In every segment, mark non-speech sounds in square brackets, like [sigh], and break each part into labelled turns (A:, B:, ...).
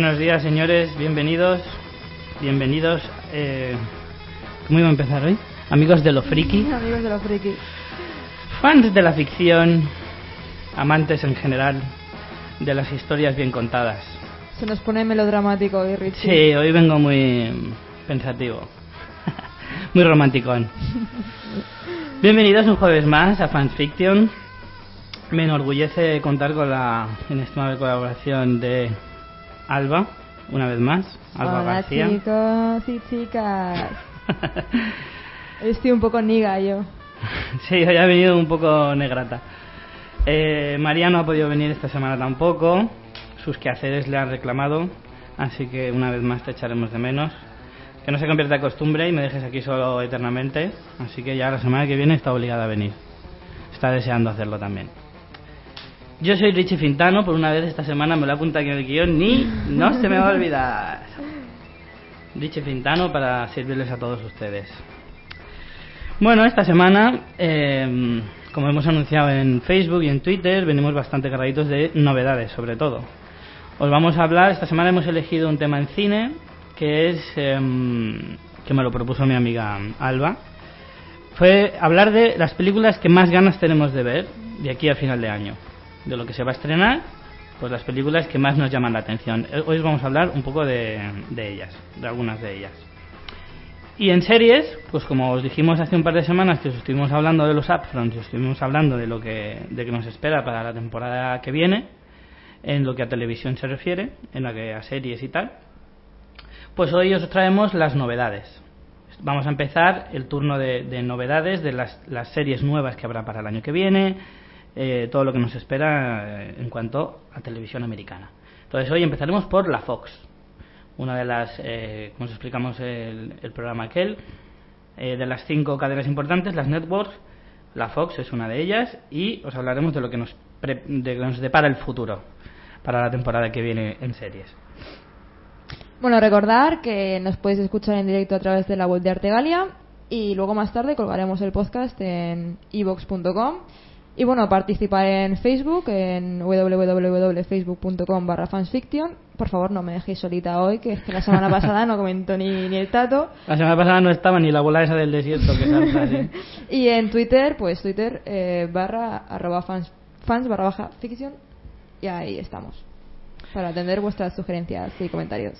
A: Buenos días, señores, bienvenidos. Bienvenidos. Eh, ¿Cómo iba a empezar hoy? Amigos de lo friki, [laughs]
B: Amigos de lo friki.
A: fans de la ficción, amantes en general de las historias bien contadas.
B: Se nos pone melodramático hoy, Richie.
A: Sí, hoy vengo muy pensativo, [laughs] muy romanticón. [laughs] Bienvenidos un jueves más a Fans Fiction. Me enorgullece contar con la inestimable colaboración de Alba, una vez más. Alba
B: Hola,
A: García.
B: chicos y chicas. [laughs] Estoy un poco niga yo. [laughs]
A: Sí, hoy ha venido un poco negrata. Eh, María no ha podido venir esta semana tampoco. Sus quehaceres le han reclamado. Así que una vez más te echaremos de menos. Que no se convierta en costumbre y me dejes aquí solo eternamente. Así que ya la semana que viene está obligada a venir. Está deseando hacerlo también. Yo soy Richie Fintano. Por una vez esta semana me lo apunta aquí en el guion. Ni no se me va a olvidar. Richie Fintano para servirles a todos ustedes. Bueno, esta semana, eh, como hemos anunciado en Facebook y en Twitter, venimos bastante cargaditos de novedades, sobre todo. Os vamos a hablar, esta semana hemos elegido un tema en cine, que es, em, que me lo propuso mi amiga Alba, fue hablar de las películas que más ganas tenemos de ver de aquí a final de año, de lo que se va a estrenar, pues las películas que más nos llaman la atención. Eh, Hoy os vamos a hablar un poco de, de ellas, de algunas de ellas. Y en series, pues como os dijimos hace un par de semanas que os estuvimos hablando de los upfronts, os estuvimos hablando de lo que, de que nos espera para la temporada que viene, en lo que a televisión se refiere, en lo que a series y tal, pues hoy os traemos las novedades. Vamos a empezar el turno de, de novedades de las, las series nuevas que habrá para el año que viene, eh, todo lo que nos espera eh, en cuanto a televisión americana. Entonces hoy empezaremos por la Fox una de las, eh, como os explicamos el, programa aquel, eh, de las cinco cadenas importantes, las networks, la Fox es una de ellas y os hablaremos de lo que nos, pre- de que nos depara el futuro para la temporada que viene en series.
B: Bueno, recordar que nos podéis escuchar en directo a través de la web de Artegalia y luego más tarde colgaremos el podcast en evox.com y bueno, participar en Facebook en www.facebook.com barra fansfiction. Por favor, no me dejéis solita hoy, que es que la semana pasada no comentó ni, ni el tato.
A: La semana pasada no estaba ni la bola esa del desierto que salta. [laughs]
B: Y en Twitter, pues Twitter eh, barra arroba fans, fans barra baja ficción y ahí estamos para atender vuestras sugerencias y comentarios.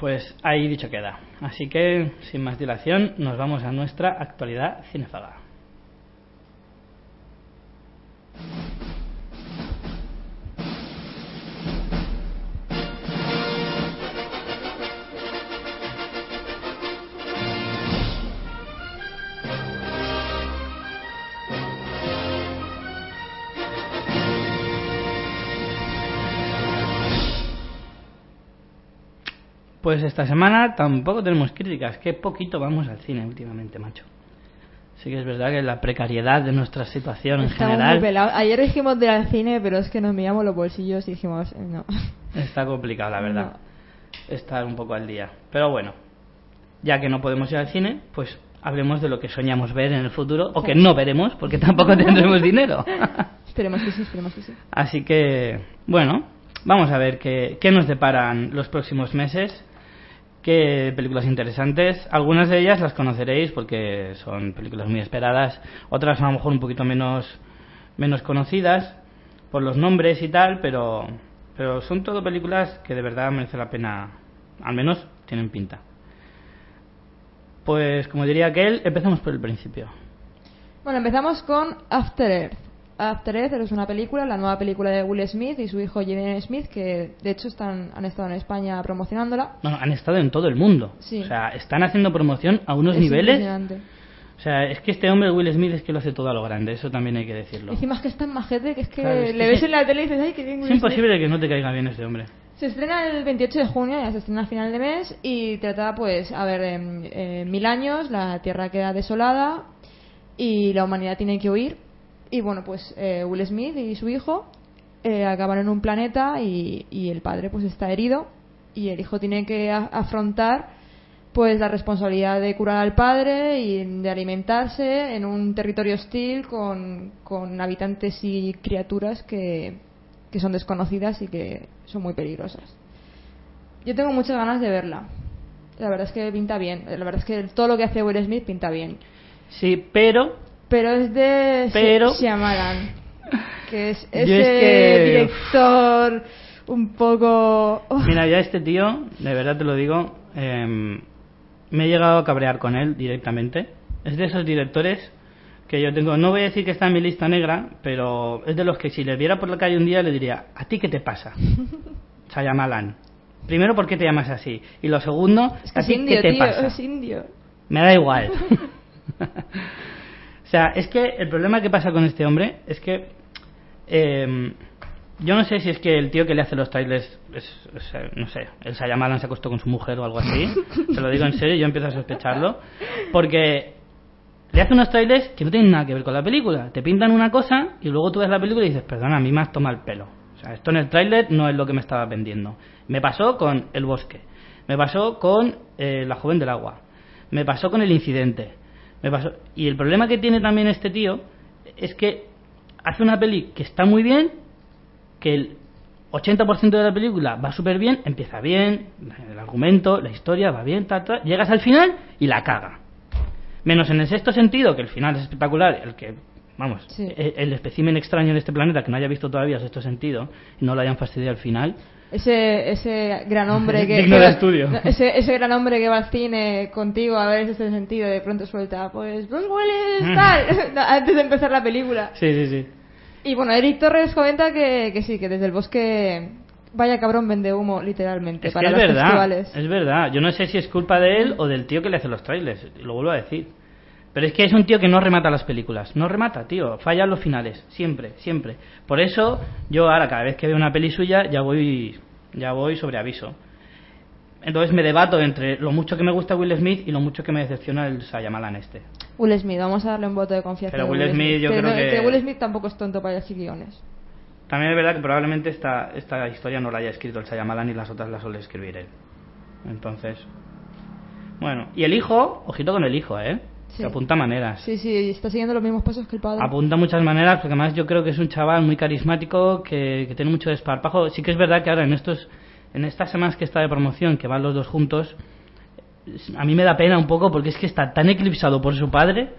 A: Pues ahí dicho queda. Así que, sin más dilación, nos vamos a nuestra actualidad cinefaga. Pues esta semana tampoco tenemos críticas, que poquito vamos al cine últimamente, macho. Sí que es verdad que la precariedad de nuestra situación en
B: Estamos muy
A: general
B: pelados. Ayer dijimos de ir al cine, pero es que nos miramos los bolsillos y dijimos, eh, no.
A: está complicado, la verdad. Estar un poco al día. Pero bueno, ya que no podemos ir al cine, pues hablemos de lo que soñamos ver en el futuro, o que no veremos, porque tampoco [laughs] tendremos dinero. [laughs]
B: Esperemos que sí, esperemos que sí.
A: Así que, bueno, vamos a ver qué, qué nos deparan los próximos meses. Qué películas interesantes. Algunas de ellas las conoceréis porque son películas muy esperadas. Otras a lo mejor un poquito menos, menos conocidas por los nombres y tal, pero, pero son todo películas que de verdad merece la pena, al menos tienen pinta. Pues como diría aquel, empezamos por el principio.
B: Bueno, empezamos con After Earth. After Earth es una película, la nueva película de Will Smith y su hijo Jaden Smith, que de hecho están, han estado en España promocionándola.
A: No, no, han estado en todo el mundo.
B: Sí.
A: O sea, están haciendo promoción a unos
B: Es
A: niveles. O sea, es que este hombre, Will Smith, es que lo hace todo a lo grande, eso también hay que decirlo.
B: Encima es que es tan majete que es que
A: Claro, es
B: le
A: que
B: ves
A: sí.
B: en la tele y dices, ay, qué bien
A: Es
B: Will Smith".
A: imposible que no te caiga bien este hombre.
B: Se estrena el 28 de junio, ya se estrena a final de mes y trata, pues, a ver, en, en mil años la Tierra queda desolada y la humanidad tiene que huir. Y bueno, pues eh, Will Smith y su hijo eh, acaban en un planeta y, y el padre pues está herido y el hijo tiene que afrontar pues la responsabilidad de curar al padre y de alimentarse en un territorio hostil con, con habitantes y criaturas que, que son desconocidas y que son muy peligrosas. Yo tengo muchas ganas de verla. La verdad es que pinta bien. La verdad es que todo lo que hace Will Smith pinta bien.
A: Sí, pero
B: Pero es de
A: Pero-
B: Shyamalan, que es [laughs] ese
A: es que-
B: director un poco... oh,
A: Mira, ya este tío, de verdad te lo digo, em, me he llegado a cabrear con él directamente. Es de esos directores que yo tengo, no voy a decir que está en mi lista negra, pero es de los que si le viera por la calle un día le diría, ¿a ti qué te pasa? [laughs] Sayamalan. Primero, ¿por qué te llamas así? Y lo segundo,
B: es que
A: ¿a
B: es
A: ti
B: indio,
A: qué te
B: tío,
A: pasa?
B: es indio.
A: Me da igual. [laughs] o sea, es que el problema que pasa con este hombre es que eh, yo no sé si es que el tío que le hace los trailers es, no sé, el Sayamalan se acostó con su mujer o algo así. [laughs] Se lo digo en serio, yo empiezo a sospecharlo. Porque le hace unos trailers que no tienen nada que ver con la película. Te pintan una cosa y luego tú ves la película y dices, perdona, a mí me has tomado el pelo. O sea, esto en el tráiler no es lo que me estaba vendiendo. Me pasó con El Bosque. Me pasó con eh, La Joven del Agua. Me pasó con El Incidente. Me pasó... Y el problema que tiene también este tío es que hace una peli que está muy bien, que el 80% de la película va súper bien, empieza bien, el argumento, la historia va bien, ta, ta, llegas al final y la caga. Menos en el sexto sentido, que el final es espectacular, el que, vamos,
B: Sí.
A: e- el espécimen extraño en este planeta que no haya visto todavía el sexto sentido y no lo hayan fastidiado al final.
B: Ese, ese gran hombre [laughs] que...
A: Digno
B: que
A: de
B: va-
A: estudio. [laughs]
B: Ese, ese gran hombre que va al cine contigo a ver ese sentido de pronto suelta, pues Bruce
A: Mm.
B: Willis, tal, [laughs] antes de empezar la película.
A: Sí, sí, sí.
B: Y bueno, Eric Torres comenta que, que sí, que desde el bosque vaya cabrón vende humo, literalmente,
A: Es que
B: para
A: es
B: los
A: verdad,
B: festivales.
A: es verdad. Yo no sé si es culpa de él o del tío que le hace los trailers, lo vuelvo a decir. Pero es que es un tío que no remata las películas. No remata, tío. Falla los finales. Siempre, siempre. Por eso, yo ahora, cada vez que veo una peli suya, ya voy, ya voy sobre aviso. Entonces me debato entre lo mucho que me gusta Will Smith y lo mucho que me decepciona el Sayamalan este.
B: Will Smith, vamos a darle un voto de confianza.
A: Pero Will Smith, yo creo
B: no-
A: que-
B: Will Smith tampoco es tonto para elegir guiones.
A: También es verdad que probablemente esta, esta historia no la haya escrito el Sayamalan y las otras las suele escribir él. Entonces, bueno. Y el hijo, ojito con el hijo, ¿eh?
B: Sí.
A: Que apunta maneras.
B: Sí, sí, está siguiendo los mismos pasos que el padre.
A: Apunta muchas maneras, porque además yo creo que es un chaval muy carismático, que, que tiene mucho desparpajo. Sí que es verdad que ahora en estos en estas semanas que está de promoción, que van los dos juntos, a mí me da pena un poco porque es que está tan eclipsado por su padre.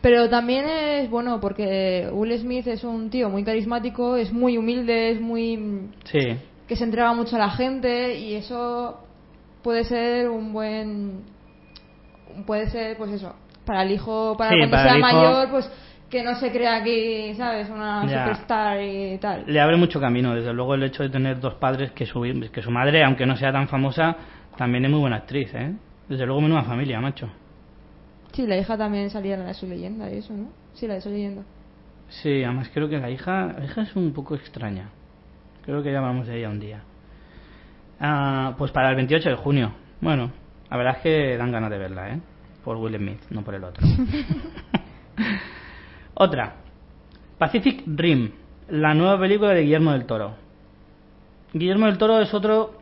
B: Pero también es bueno porque Will Smith es un tío muy carismático, es muy humilde, es muy
A: Sí,
B: que se entrega mucho a la gente y eso puede ser un buen puede ser pues eso para el hijo para
A: Sí,
B: cuando
A: para
B: sea
A: hijo-
B: mayor pues que no se crea aquí sabes una
A: Ya.
B: superstar y tal
A: le abre mucho camino. Desde luego el hecho de tener dos padres, que su, que su madre, aunque no sea tan famosa, también es muy buena actriz, ¿eh? Desde luego menuda familia, macho.
B: sí la hija también salía en la de su leyenda y eso no sí la de su leyenda
A: Sí, además creo que la hija, la hija es un poco extraña. Creo que ya hablamos de ella un día. Ah, pues para el 28 de junio. Bueno, la verdad es que dan ganas de verla, ¿eh? Por Will Smith, no por el otro. [laughs] Otra. Pacific Rim, la nueva película de Guillermo del Toro. Guillermo del Toro es otro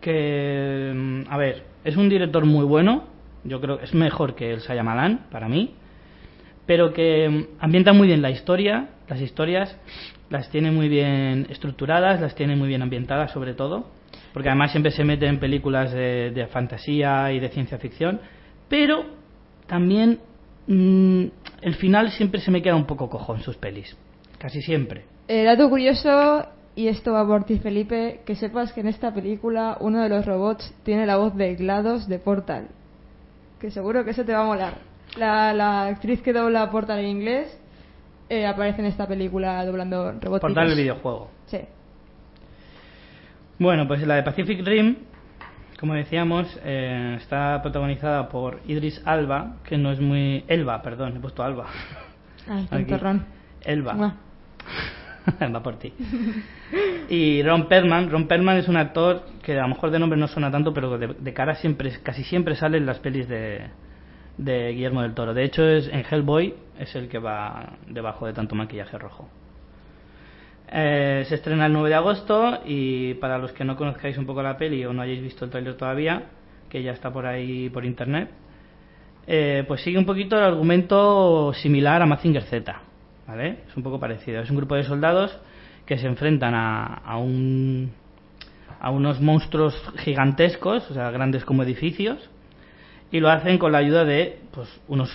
A: que, mm, a ver, es un director muy bueno. Yo creo que es mejor que el Sayamalan, para mí pero que mm, ambienta muy bien la historia, las historias las tiene muy bien estructuradas, las tiene muy bien ambientadas sobre todo, porque además siempre se mete en películas de, de fantasía y de ciencia ficción, pero también mm, el final siempre se me queda un poco cojo en sus pelis, casi siempre.
B: Eh, dato curioso y esto va por ti Felipe que sepas que en esta película uno de los robots tiene la voz de GLaDOS de Portal que seguro que eso te va a molar la, la actriz que dobla Portal en inglés eh, aparece en esta película doblando robots
A: Por tal el videojuego.
B: sí
A: Bueno, pues la de Pacific Rim, como decíamos, eh, está protagonizada por Idris Alba, que no es muy... Elba, perdón, he puesto Alba.
B: Ay,
A: Aquí.
B: tontorrón.
A: Elba.
B: Mua. [laughs]
A: Va por ti. Y Ron Perlman, Ron Perlman es un actor que a lo mejor de nombre no suena tanto, pero de, de cara siempre, casi siempre sale en las pelis de, de Guillermo del Toro. De hecho, es en Hellboy es el que va debajo de tanto maquillaje rojo. Eh, se estrena el 9 de agosto y para los que no conozcáis un poco la peli o no hayáis visto el tráiler todavía, que ya está por ahí por internet, eh, pues sigue un poquito el argumento similar a Mazinger Z, ¿vale? Es un poco parecido. Es un grupo de soldados que se enfrentan a, a un a unos monstruos gigantescos, o sea, grandes como edificios, y lo hacen con la ayuda de pues, unos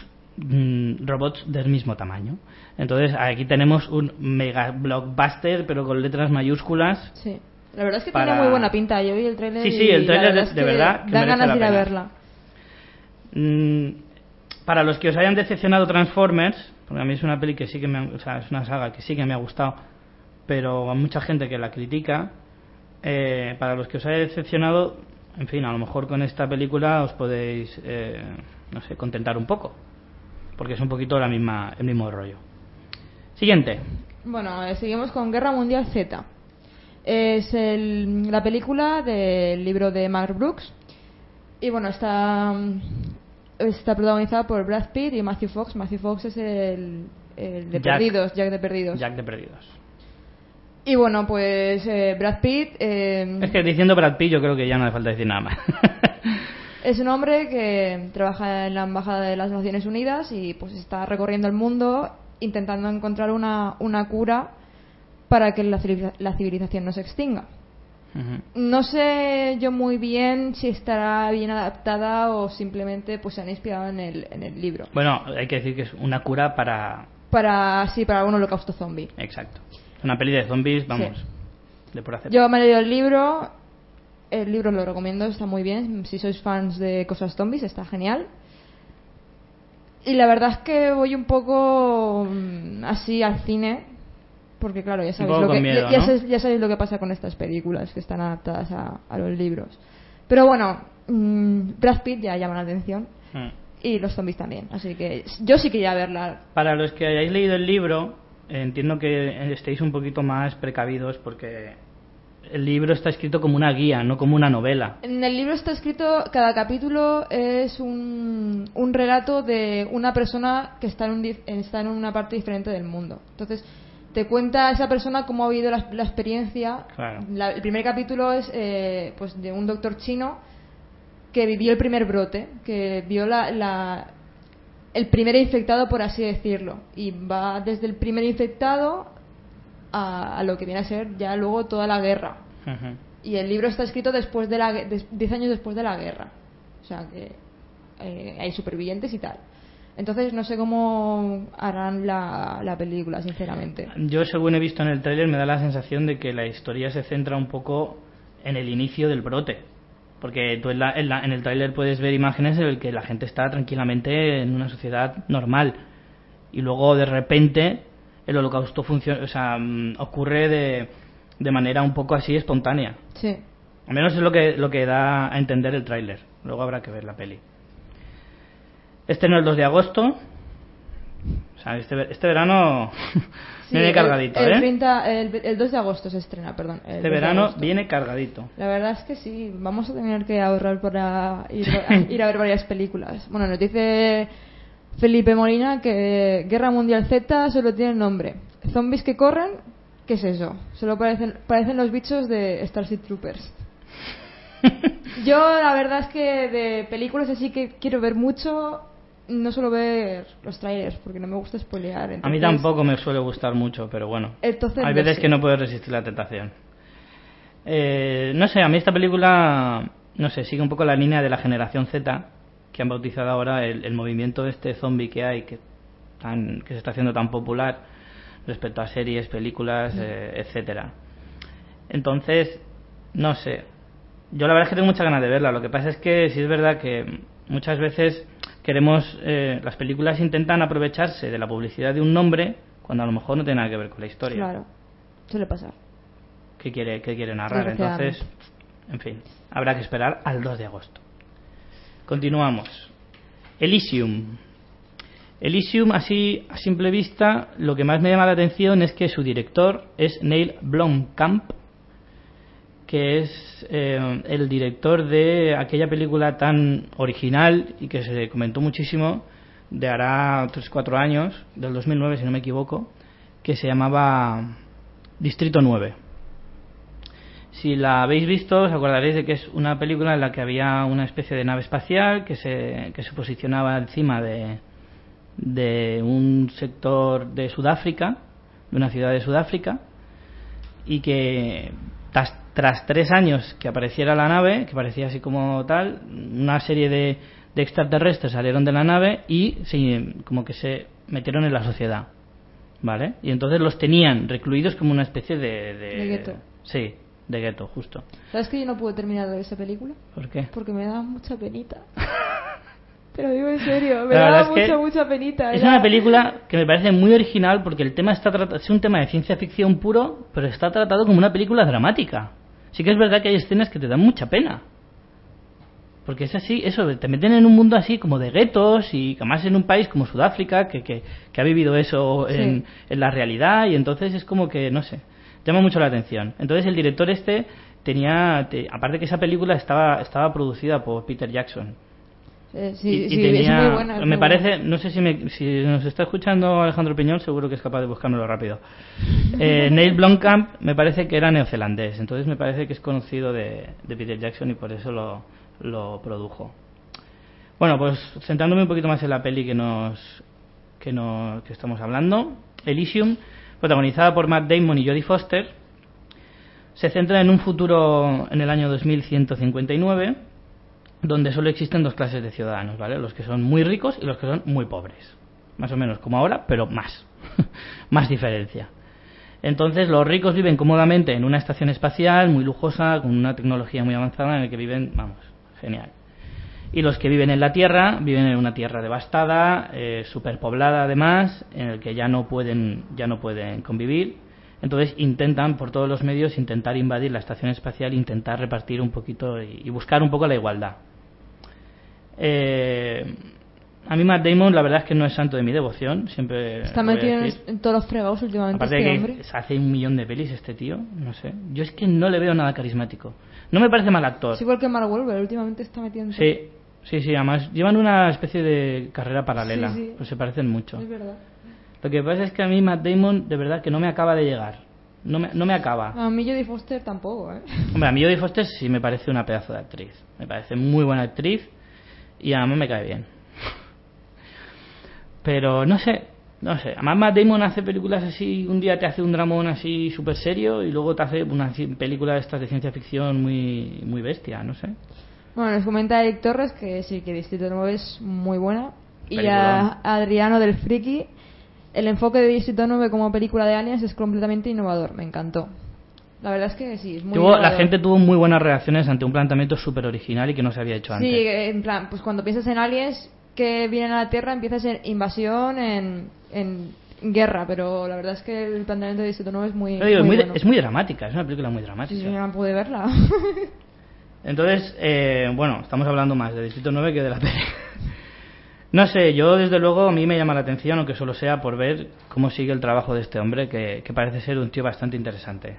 A: mm, robots del mismo tamaño. Entonces aquí tenemos un mega blockbuster, pero con letras mayúsculas.
B: Sí. La verdad es que
A: Para-
B: tiene muy buena pinta. Yo vi el trailer
A: Sí, sí, el tráiler de-
B: es
A: de
B: que
A: verdad que
B: Da ganas de ir a verla.
A: Mm, para los que os hayan decepcionado Transformers, porque a mí es una peli que sí que me, o sea, es una saga que sí que me ha gustado, pero hay mucha gente que la critica. eh, para los que os haya decepcionado, en fin, a lo mejor con esta película os podéis, eh, no sé, contentar un poco, porque es un poquito la misma, el mismo rollo. Siguiente.
B: Bueno, eh, seguimos con Guerra Mundial Z. Es el- la película del libro de Mark Brooks. Y bueno, está, está protagonizada por Brad Pitt y Matthew Fox. Matthew Fox es el, el de
A: Jack.
B: Perdidos, Jack de Perdidos.
A: Jack de Perdidos.
B: Y bueno, pues eh, Brad Pitt eh,
A: Es que diciendo Brad Pitt yo creo que ya no hace falta decir nada más. [laughs]
B: es un hombre que trabaja en la Embajada de las Naciones Unidas y pues está recorriendo el mundo intentando encontrar una, una cura para que la la civilización no se extinga. No sé yo muy bien si estará bien adaptada o simplemente pues se han inspirado en el, en el libro.
A: Bueno, hay que decir que es una cura para...
B: Para, sí, para un holocausto zombie.
A: Exacto. Una peli de zombies, vamos,
B: Sí.
A: de por hacer.
B: Yo me he leído el libro, el libro lo recomiendo, está muy bien. Si sois fans de cosas zombies, está genial. Y la verdad es que voy un poco mm, así al cine, porque claro, ya sabéis, lo que,
A: miedo,
B: ya, sabéis, ya sabéis lo que pasa con estas películas que están adaptadas a, a los libros. Pero bueno, mm, Brad Pitt ya llama la atención
A: Mm.
B: y los zombies también, así que yo sí quería verla.
A: Para los que hayáis leído el libro, entiendo que estéis un poquito más precavidos porque el libro está escrito como una guía, no como una novela.
B: En el libro está escrito, cada capítulo es un, un relato de una persona que está en, un está en una parte diferente del mundo. Entonces, te cuenta esa persona cómo ha vivido la, la experiencia.
A: Claro.
B: La- el primer capítulo es eh, pues de un doctor chino que vivió el primer brote, que vio la, la- el primer infectado, por así decirlo. Y va desde el primer infectado a, a lo que viene a ser ya luego toda la guerra. Y el libro está escrito después de la gue- des- 10 años después de la guerra. O sea que eh, hay supervivientes y tal. Entonces no sé cómo harán la, la película, sinceramente.
A: Yo, según he visto en el tráiler, me da la sensación de que la historia se centra un poco en el inicio del brote. Porque tú en, la- en la- en el tráiler puedes ver imágenes en las que la gente está tranquilamente en una sociedad normal. Y luego, de repente, el holocausto funciona, o sea, mm, ocurre de, de manera un poco así espontánea.
B: Sí.
A: Al menos es lo que, lo que da a entender el tráiler. Luego habrá que ver la peli. Este no es el 2 de agosto. O sea, este, este verano [laughs]
B: Sí,
A: viene cargadito,
B: el,
A: ¿eh?
B: 30 el, el 2 de agosto se estrena, perdón. el 2
A: Este verano viene cargadito.
B: La verdad es que sí, vamos a tener que ahorrar para ir, a, [laughs] ir a ver varias películas. Bueno, nos dice Felipe Molina que Guerra Mundial Z solo tiene nombre. Zombies que corren, ¿qué es eso? Solo parecen, parecen los bichos de Starship Troopers. [laughs] Yo la verdad es que de películas así que quiero ver mucho, no suelo ver los trailers porque no me gusta spoilear.
A: A mí tampoco me suele gustar mucho, pero bueno.
B: Entonces,
A: Hay
B: no
A: veces
B: sé.
A: que no puedo resistir la tentación. Eh, no sé, a mí esta película, no sé, sigue un poco la línea de la generación Z, que han bautizado ahora el, el movimiento de este zombie que hay, que, tan, que se está haciendo tan popular respecto a series, películas, eh, etcétera. Entonces, no sé. Yo la verdad es que tengo muchas ganas de verla. Lo que pasa es que sí es verdad que muchas veces queremos, eh, las películas intentan aprovecharse de la publicidad de un nombre cuando a lo mejor no tiene nada que ver con la historia
B: Claro, suele pasar.
A: que quiere, que quiere narrar. Entonces, en fin, habrá que esperar al 2 de agosto. Continuamos. Elysium. Elysium, así a simple vista, lo que más me llama la atención es que su director es Neil Blomkamp, que es eh, el director de aquella película tan original y que se comentó muchísimo de hará 3-4 años, del 2009 si no me equivoco, que se llamaba Distrito 9. Si la habéis visto, os acordaréis de que es una película en la que había una especie de nave espacial que se, que se posicionaba encima de, de un sector de Sudáfrica, de una ciudad de Sudáfrica, y que tras, tras tres años que apareciera la nave, que parecía así como tal, una serie de, de extraterrestres salieron de la nave y se, como que se metieron en la sociedad. ¿Vale? Y entonces los tenían recluidos como una especie de. De,
B: De.
A: Sí, de gueto, justo.
B: ¿Sabes que yo no pude terminar esa película?
A: ¿Por qué?
B: Porque me daba mucha penita. [laughs] Te lo digo en serio, me daba
A: es que
B: mucha, mucha penita.
A: Es
B: era-
A: una película que me parece muy original porque el tema está tratado, es un tema de ciencia ficción puro, pero está tratado como una película dramática. Sí que es verdad que hay escenas que te dan mucha pena. Porque es así, eso, te meten en un mundo así como de guetos y además en un país como Sudáfrica que, que, que ha vivido eso en la realidad y entonces es como que, no sé, llama mucho la atención. Entonces el director este tenía, te- aparte que esa película estaba, estaba producida por Peter Jackson.
B: Eh,
A: Y-
B: sí,
A: y
B: sí,
A: tenía-
B: es muy buena. es
A: me
B: muy
A: parece,
B: buena.
A: no sé si, me- si nos está escuchando Alejandro Piñol, seguro que es capaz de buscármelo rápido. [laughs] Eh, Neil Blomkamp me parece que era neozelandés, entonces me parece que es conocido de, de Peter Jackson y por eso lo, lo produjo. Bueno, pues centrándome un poquito más en la peli que nos que, nos, que estamos hablando, Elysium, protagonizada por Matt Damon y Jodie Foster, se centra en un futuro en el año 2159 donde solo existen dos clases de ciudadanos, ¿vale? Los que son muy ricos y los que son muy pobres. Más o menos como ahora, pero más. [laughs] más diferencia. Entonces los ricos viven cómodamente en una estación espacial muy lujosa, con una tecnología muy avanzada en la que viven, vamos, genial. Y los que viven en la Tierra viven en una tierra devastada, eh, superpoblada además, en el que ya no pueden ya no pueden convivir. Entonces intentan por todos los medios intentar invadir la estación espacial, intentar repartir un poquito y, y buscar un poco la igualdad. Eh, a mí Matt Damon la verdad es que no es santo de mi devoción, siempre
B: Está metido en, todos los fregados últimamente
A: Aparte
B: este
A: de
B: hombre.
A: que se hace un millón de pelis este tío, no sé. Yo es que no le veo nada carismático. No me parece mal actor.
B: Es igual que Mark Wahlberg, últimamente está metido en todo.
A: Sí, sí, sí, además llevan una especie de carrera paralela,
B: Sí, sí.
A: pues se parecen mucho.
B: Es verdad.
A: Lo que pasa es que a mí Matt Damon de verdad que no me acaba de llegar. No me, no me acaba.
B: A mí Jodie Foster tampoco, ¿eh?
A: Hombre, a mí Jodie Foster sí me parece una pedazo de actriz. Me parece muy buena actriz y además me cae bien. Pero no sé, no sé. Además Matt Damon hace películas así, un día te hace un dramón así súper serio y luego te hace una película de estas de ciencia ficción muy, muy bestia, no sé.
B: Bueno, nos comenta Eric Torres que sí, que Distrito 9 es muy buena. Y a Adriano del Friki, el enfoque de Distrito 9 como película de aliens es completamente innovador, me encantó. La verdad es que sí, es muy
A: Tuvo- la gente tuvo muy buenas reacciones ante un planteamiento súper original y que no se había hecho antes.
B: Sí, en plan, pues cuando piensas en aliens que vienen a la Tierra, empiezas en invasión, en, en guerra, pero la verdad es que el planteamiento de Distrito 9 es muy,
A: es, muy,
B: bueno.
A: es muy dramática, es una película muy dramática.
B: sí, yo no pude verla. [laughs]
A: Entonces, eh, bueno, estamos hablando más de Distrito 9 que de la peli. [laughs] No sé, yo desde luego a mí me llama la atención, aunque solo sea por ver cómo sigue el trabajo de este hombre, que, que parece ser un tío bastante interesante.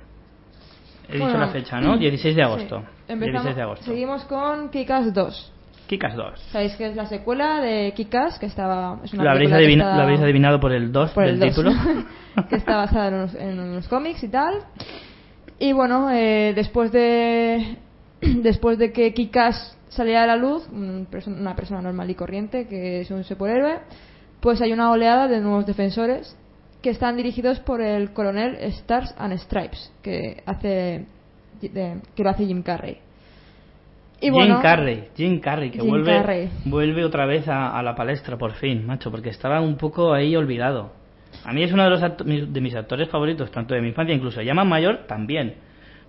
A: He dicho
B: Bueno,
A: la fecha, ¿no? [clears throat] 16 de agosto.
B: Sí. Empezamos-
A: 16 de agosto.
B: Seguimos con Kikas 2.
A: Kikas 2.
B: Sabéis que es la secuela de Kikas, que estaba. Es una
A: Lo habréis, adivina-
B: está-
A: lo habréis adivinado por el 2
B: por
A: del
B: el 2,
A: título. [laughs]
B: que está basada en unos, en unos cómics y tal. Y bueno, eh, después de [clears throat] después de que Kikas saliera a la luz, una persona normal y corriente que es un superhéroe, pues hay una oleada de nuevos defensores que están dirigidos por el coronel Stars and Stripes, que hace de- que lo hace Jim Carrey. Y
A: Jim Carrey, Jim Carrey, que
B: Jim
A: vuelve,
B: Carrey.
A: vuelve otra vez a, a la palestra por fin, macho, porque estaba un poco ahí olvidado. A mí es uno de, los de mis actores favoritos, tanto de mi infancia, incluso ya más mayor también.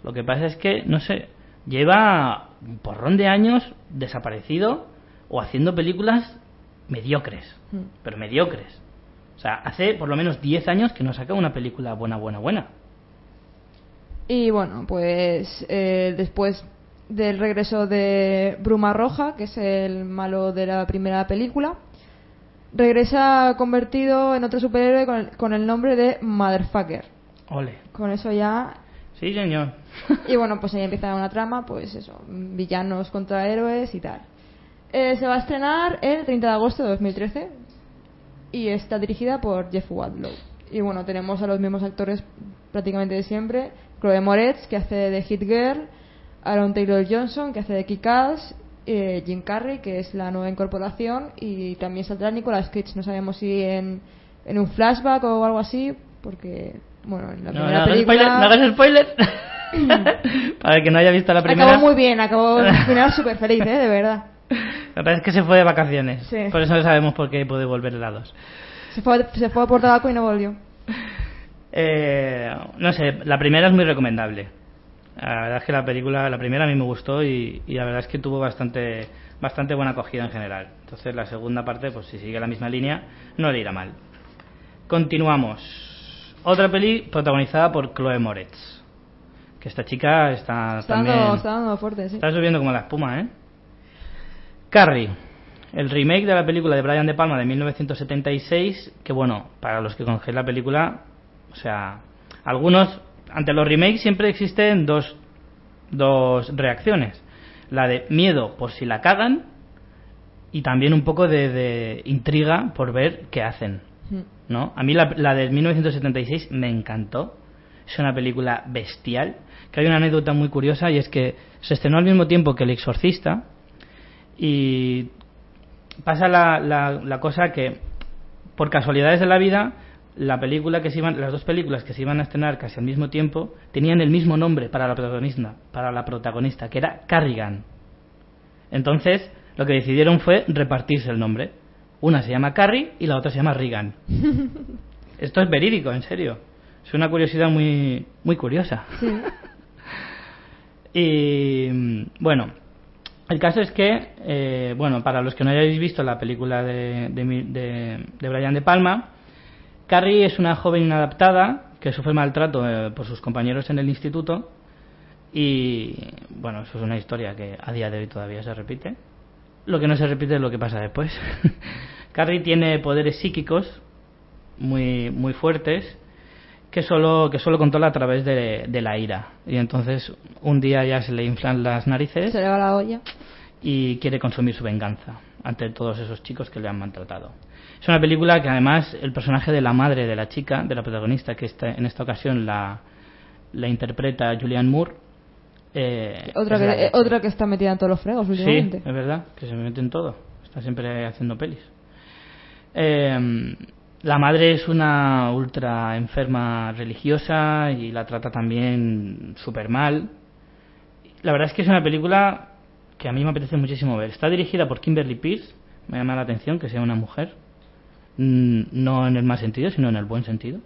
A: Lo que pasa es que, no sé, lleva un porrón de años desaparecido o haciendo películas mediocres,
B: Mm.
A: pero mediocres. O sea, hace por lo menos 10 años que no saca una película buena, buena, buena.
B: Y bueno, pues eh, después del regreso de Bruma Roja, que es el malo de la primera película, regresa convertido en otro superhéroe con el, con el nombre de Motherfucker.
A: Ole.
B: Con eso ya...
A: Sí, señor. [laughs]
B: Y bueno, pues ahí empieza una trama, pues eso, villanos contra héroes y tal. Eh, se va a estrenar el 30 de agosto de 2013 y está dirigida por Jeff Wadlow. Y bueno, tenemos a los mismos actores prácticamente de siempre. Chloe Moretz, que hace de Hit Girl, Aaron Taylor Johnson, que hace de Kick-Ass, eh, Jim Carrey, que es la nueva incorporación, y también saldrá Nicolas Cage. No sabemos si en, en un flashback o algo así, porque, bueno, en la
A: No,
B: primera
A: no hagas
B: película...
A: spoiler, no hagas spoiler. [laughs] [laughs] Para el que no haya visto la primera.
B: Acabó muy bien, acabó al [laughs] final súper feliz, ¿eh? De verdad.
A: Me parece que se fue de vacaciones.
B: Sí.
A: Por eso no sabemos por qué puede volver helados.
B: Se fue, se fue por tabaco y no volvió.
A: Eh, no sé, la primera es muy recomendable. La verdad es que la película, la primera a mí me gustó y, y la verdad es que tuvo bastante, bastante buena acogida en general. Entonces la segunda parte, pues si sigue la misma línea, no le irá mal. Continuamos. Otra peli protagonizada por Chloe Moretz. Que esta chica está,
B: Está
A: también...
B: dando, está dando fuerte, sí.
A: Está subiendo como la espuma, ¿eh? Carrie, el remake de la película de Brian De Palma de 1976, que bueno, para los que conocéis la película, o sea, algunos, ante los remakes siempre existen dos, dos reacciones. La de miedo por si la cagan y también un poco de, de intriga por ver qué hacen.
B: Mm.
A: ¿no? A mí la, la de 1976 me encantó. Es una película bestial. Que hay una anécdota muy curiosa y es que se estrenó al mismo tiempo que El Exorcista y pasa la, la, la cosa que por casualidades de la vida la película que se iban, las dos películas que se iban a estrenar casi al mismo tiempo tenían el mismo nombre para la protagonista, para la protagonista, que era Carrigan. Entonces, lo que decidieron fue repartirse el nombre. Una se llama Carrie y la otra se llama Regan. [laughs] Esto es verídico, en serio. Es una curiosidad muy, muy curiosa.
B: Sí. [laughs]
A: Y bueno, el caso es que, eh, bueno, para los que no hayáis visto la película de, de, de- de Brian De Palma, Carrie es una joven inadaptada que sufre maltrato eh, por sus compañeros en el instituto y, bueno, eso es una historia que a día de hoy todavía se repite. Lo que no se repite es lo que pasa después. [laughs] Carrie tiene poderes psíquicos muy, muy fuertes que solo, que solo controla a través de, de la ira. Y entonces un día ya se le inflan las narices
B: Se le va la olla.
A: y quiere consumir su venganza ante todos esos chicos que le han maltratado. Es una película que además el personaje de la madre de la chica, de la protagonista, que esta- en esta ocasión la, la interpreta Julianne Moore. eh,
B: Otra
A: es
B: que, eh, otra que está metida en todos los fregos
A: Sí,
B: últimamente.
A: es verdad, que se mete en todo. Está siempre haciendo pelis. Eh, la madre es una ultra enferma religiosa y la trata también súper mal. La verdad es que es una película que a mí me apetece muchísimo ver. Está dirigida por Kimberly Pierce, me llama la atención que sea una mujer. Mm, No en el mal sentido, sino en el buen sentido.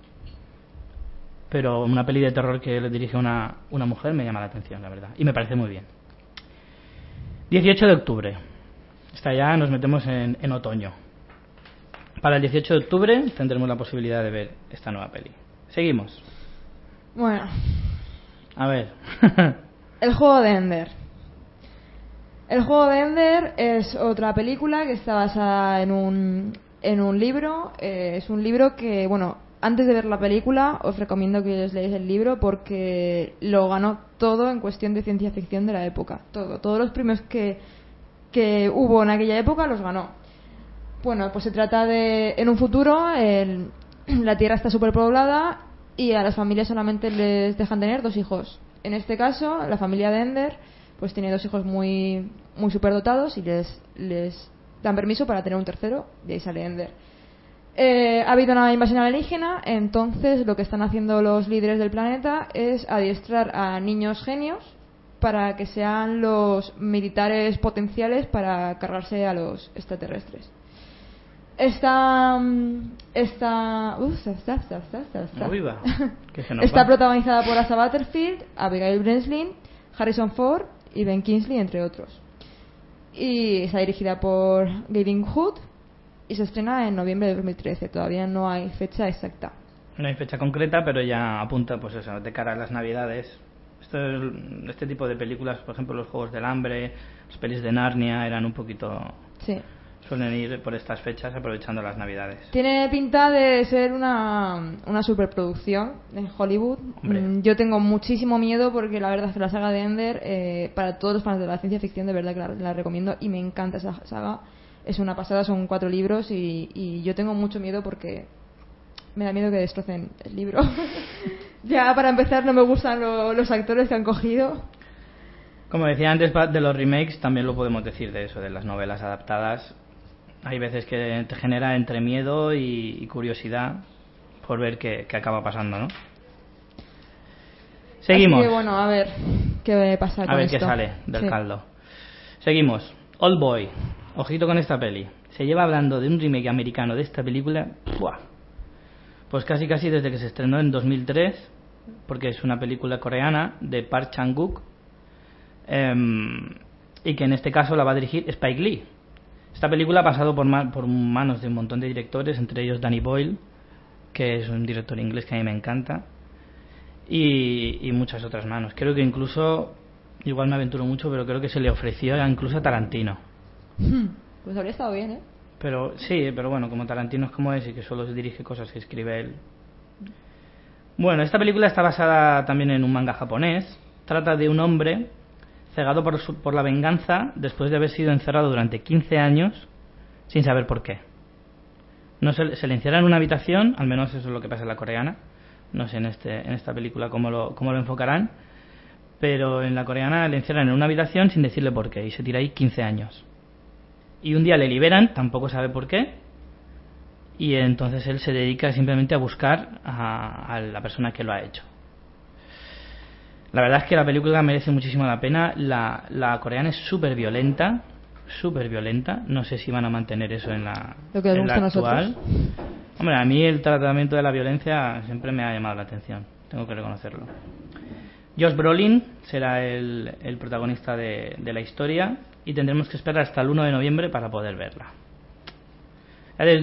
A: Pero una peli de terror que le dirige una, una mujer me llama la atención, la verdad. Y me parece muy bien. 18 de octubre. Esta ya nos metemos en, en otoño. Para el 18 de octubre tendremos la posibilidad de ver esta nueva peli. Seguimos.
B: Bueno,
A: A ver. [laughs]
B: el juego de Ender. El juego de Ender es otra película que está basada en un, en un libro. Eh, es un libro que, bueno, antes de ver la película os recomiendo que os leáis el libro porque lo ganó todo en cuestión de ciencia ficción de la época. Todo. Todos los premios que, que hubo en aquella época los ganó. Bueno, pues se trata de, en un futuro, el- la Tierra está superpoblada y a las familias solamente les dejan tener dos hijos. En este caso, la familia de Ender, pues tiene dos hijos muy, muy superdotados y les, dan permiso para tener un tercero, y ahí sale Ender. Eh, ha habido una invasión alienígena, entonces lo que están haciendo los líderes del planeta es adiestrar a niños genios para que sean los militares potenciales para cargarse a los extraterrestres. Está. mm, Está. Está, está, está, está, está.
A: No viva. [laughs] Que se nos
B: Está
A: va.
B: protagonizada por Asa Butterfield, Abigail Breslin, Harrison Ford y Ben Kingsley, entre otros. Y está dirigida por Gavin Hood y se estrena en noviembre de 2013. Todavía no hay fecha exacta.
A: No hay fecha concreta, pero ya apunta, pues eso, de cara a las navidades. Esto es- este tipo de películas, por ejemplo, los Juegos del Hambre, las pelis de Narnia, eran un poquito.
B: Sí.
A: Suelen ir por estas fechas aprovechando las navidades.
B: Tiene pinta de ser una, una superproducción en Hollywood.
A: Hombre.
B: Mm, Yo tengo muchísimo miedo porque la verdad es que la saga de Ender, eh, para todos los fans de la ciencia ficción, de verdad que la, la recomiendo y me encanta esa saga. Es una pasada, son cuatro libros y, y yo tengo mucho miedo porque me da miedo que destrocen el libro. [laughs] ya para empezar no me gustan lo- los actores que han cogido.
A: Como decía antes de los remakes, también lo podemos decir de eso, de las novelas adaptadas. Hay veces que te genera entre miedo y, y curiosidad por ver qué, qué acaba pasando, ¿no? Seguimos.
B: Así que bueno, a ver. qué pasa
A: A
B: con
A: ver qué
B: esto.
A: sale del
B: Sí.
A: caldo. Seguimos. Old Boy. Ojito con esta peli. Se lleva hablando de un remake americano de esta película. Pues casi casi desde que se estrenó en 2003, porque es una película coreana de Park Chan-wook, em, y que en este caso la va a dirigir Spike Lee. Esta película ha pasado por, ma- por manos de un montón de directores, entre ellos Danny Boyle, que es un director inglés que a mí me encanta, y, y muchas otras manos. Creo que incluso, igual me aventuro mucho, pero creo que se le ofreció incluso a Tarantino.
B: Pues habría estado bien, ¿eh?
A: Pero sí, pero bueno, como Tarantino es como es y que solo dirige cosas que escribe él. Bueno, esta película está basada también en un manga japonés. Trata de un hombre cegado por, su- por la venganza después de haber sido encerrado durante 15 años sin saber por qué. No se, se le encierra en una habitación, al menos eso es lo que pasa en la coreana. No sé en, este, en esta película cómo lo, cómo lo enfocarán. Pero en la coreana le encierran en una habitación sin decirle por qué y se tira ahí 15 años y un día le liberan, tampoco sabe por qué, y entonces él se dedica simplemente a buscar a, a la persona que lo ha hecho. La verdad es que la película merece muchísimo la pena. La, la coreana es súper violenta, súper violenta. No sé si van a mantener eso en la,
B: Lo que
A: en la actual. Hombre, a mí el tratamiento de la violencia siempre me ha llamado la atención, tengo que reconocerlo. Josh Brolin será el, el protagonista de, de la historia y tendremos que esperar hasta el 1 de noviembre para poder verla.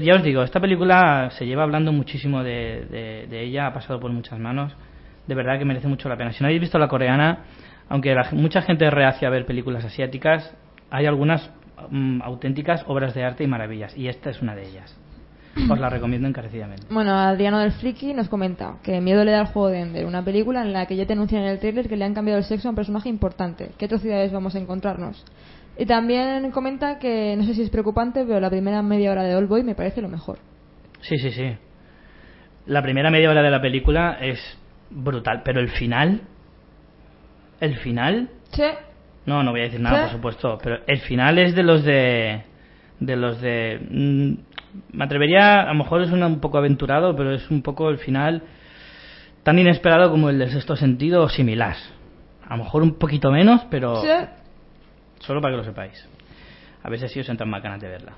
A: Ya os digo, esta película se lleva hablando muchísimo de, de- de ella, ha pasado por muchas manos, de verdad que merece mucho la pena. Si no habéis visto la coreana, aunque la- mucha gente es reacia a ver películas asiáticas, hay algunas mm, auténticas obras de arte y maravillas, y esta es una de ellas. Os la recomiendo encarecidamente.
B: Bueno, Adriano del Friki nos comenta que miedo le da al juego de Ender, una película en la que ya te anuncian en el tráiler que le han cambiado el sexo a un personaje importante. ¿Qué atrocidades vamos a encontrarnos? Y también comenta que no sé si es preocupante, pero la primera media hora de All Boy me parece lo mejor.
A: Sí, sí, sí. La primera media hora de la película es brutal, pero el final. El final.
B: Sí,
A: No, no voy a decir nada,
B: ¿Sí?
A: por supuesto, pero el final es de los de. De los de. mm, me atrevería, a lo mejor es una- un poco aventurado, pero es un poco el final tan inesperado como el del sexto sentido o similar. A lo mejor un poquito menos, pero
B: sí.
A: solo para que lo sepáis. A ver si así os entran más ganas de verla.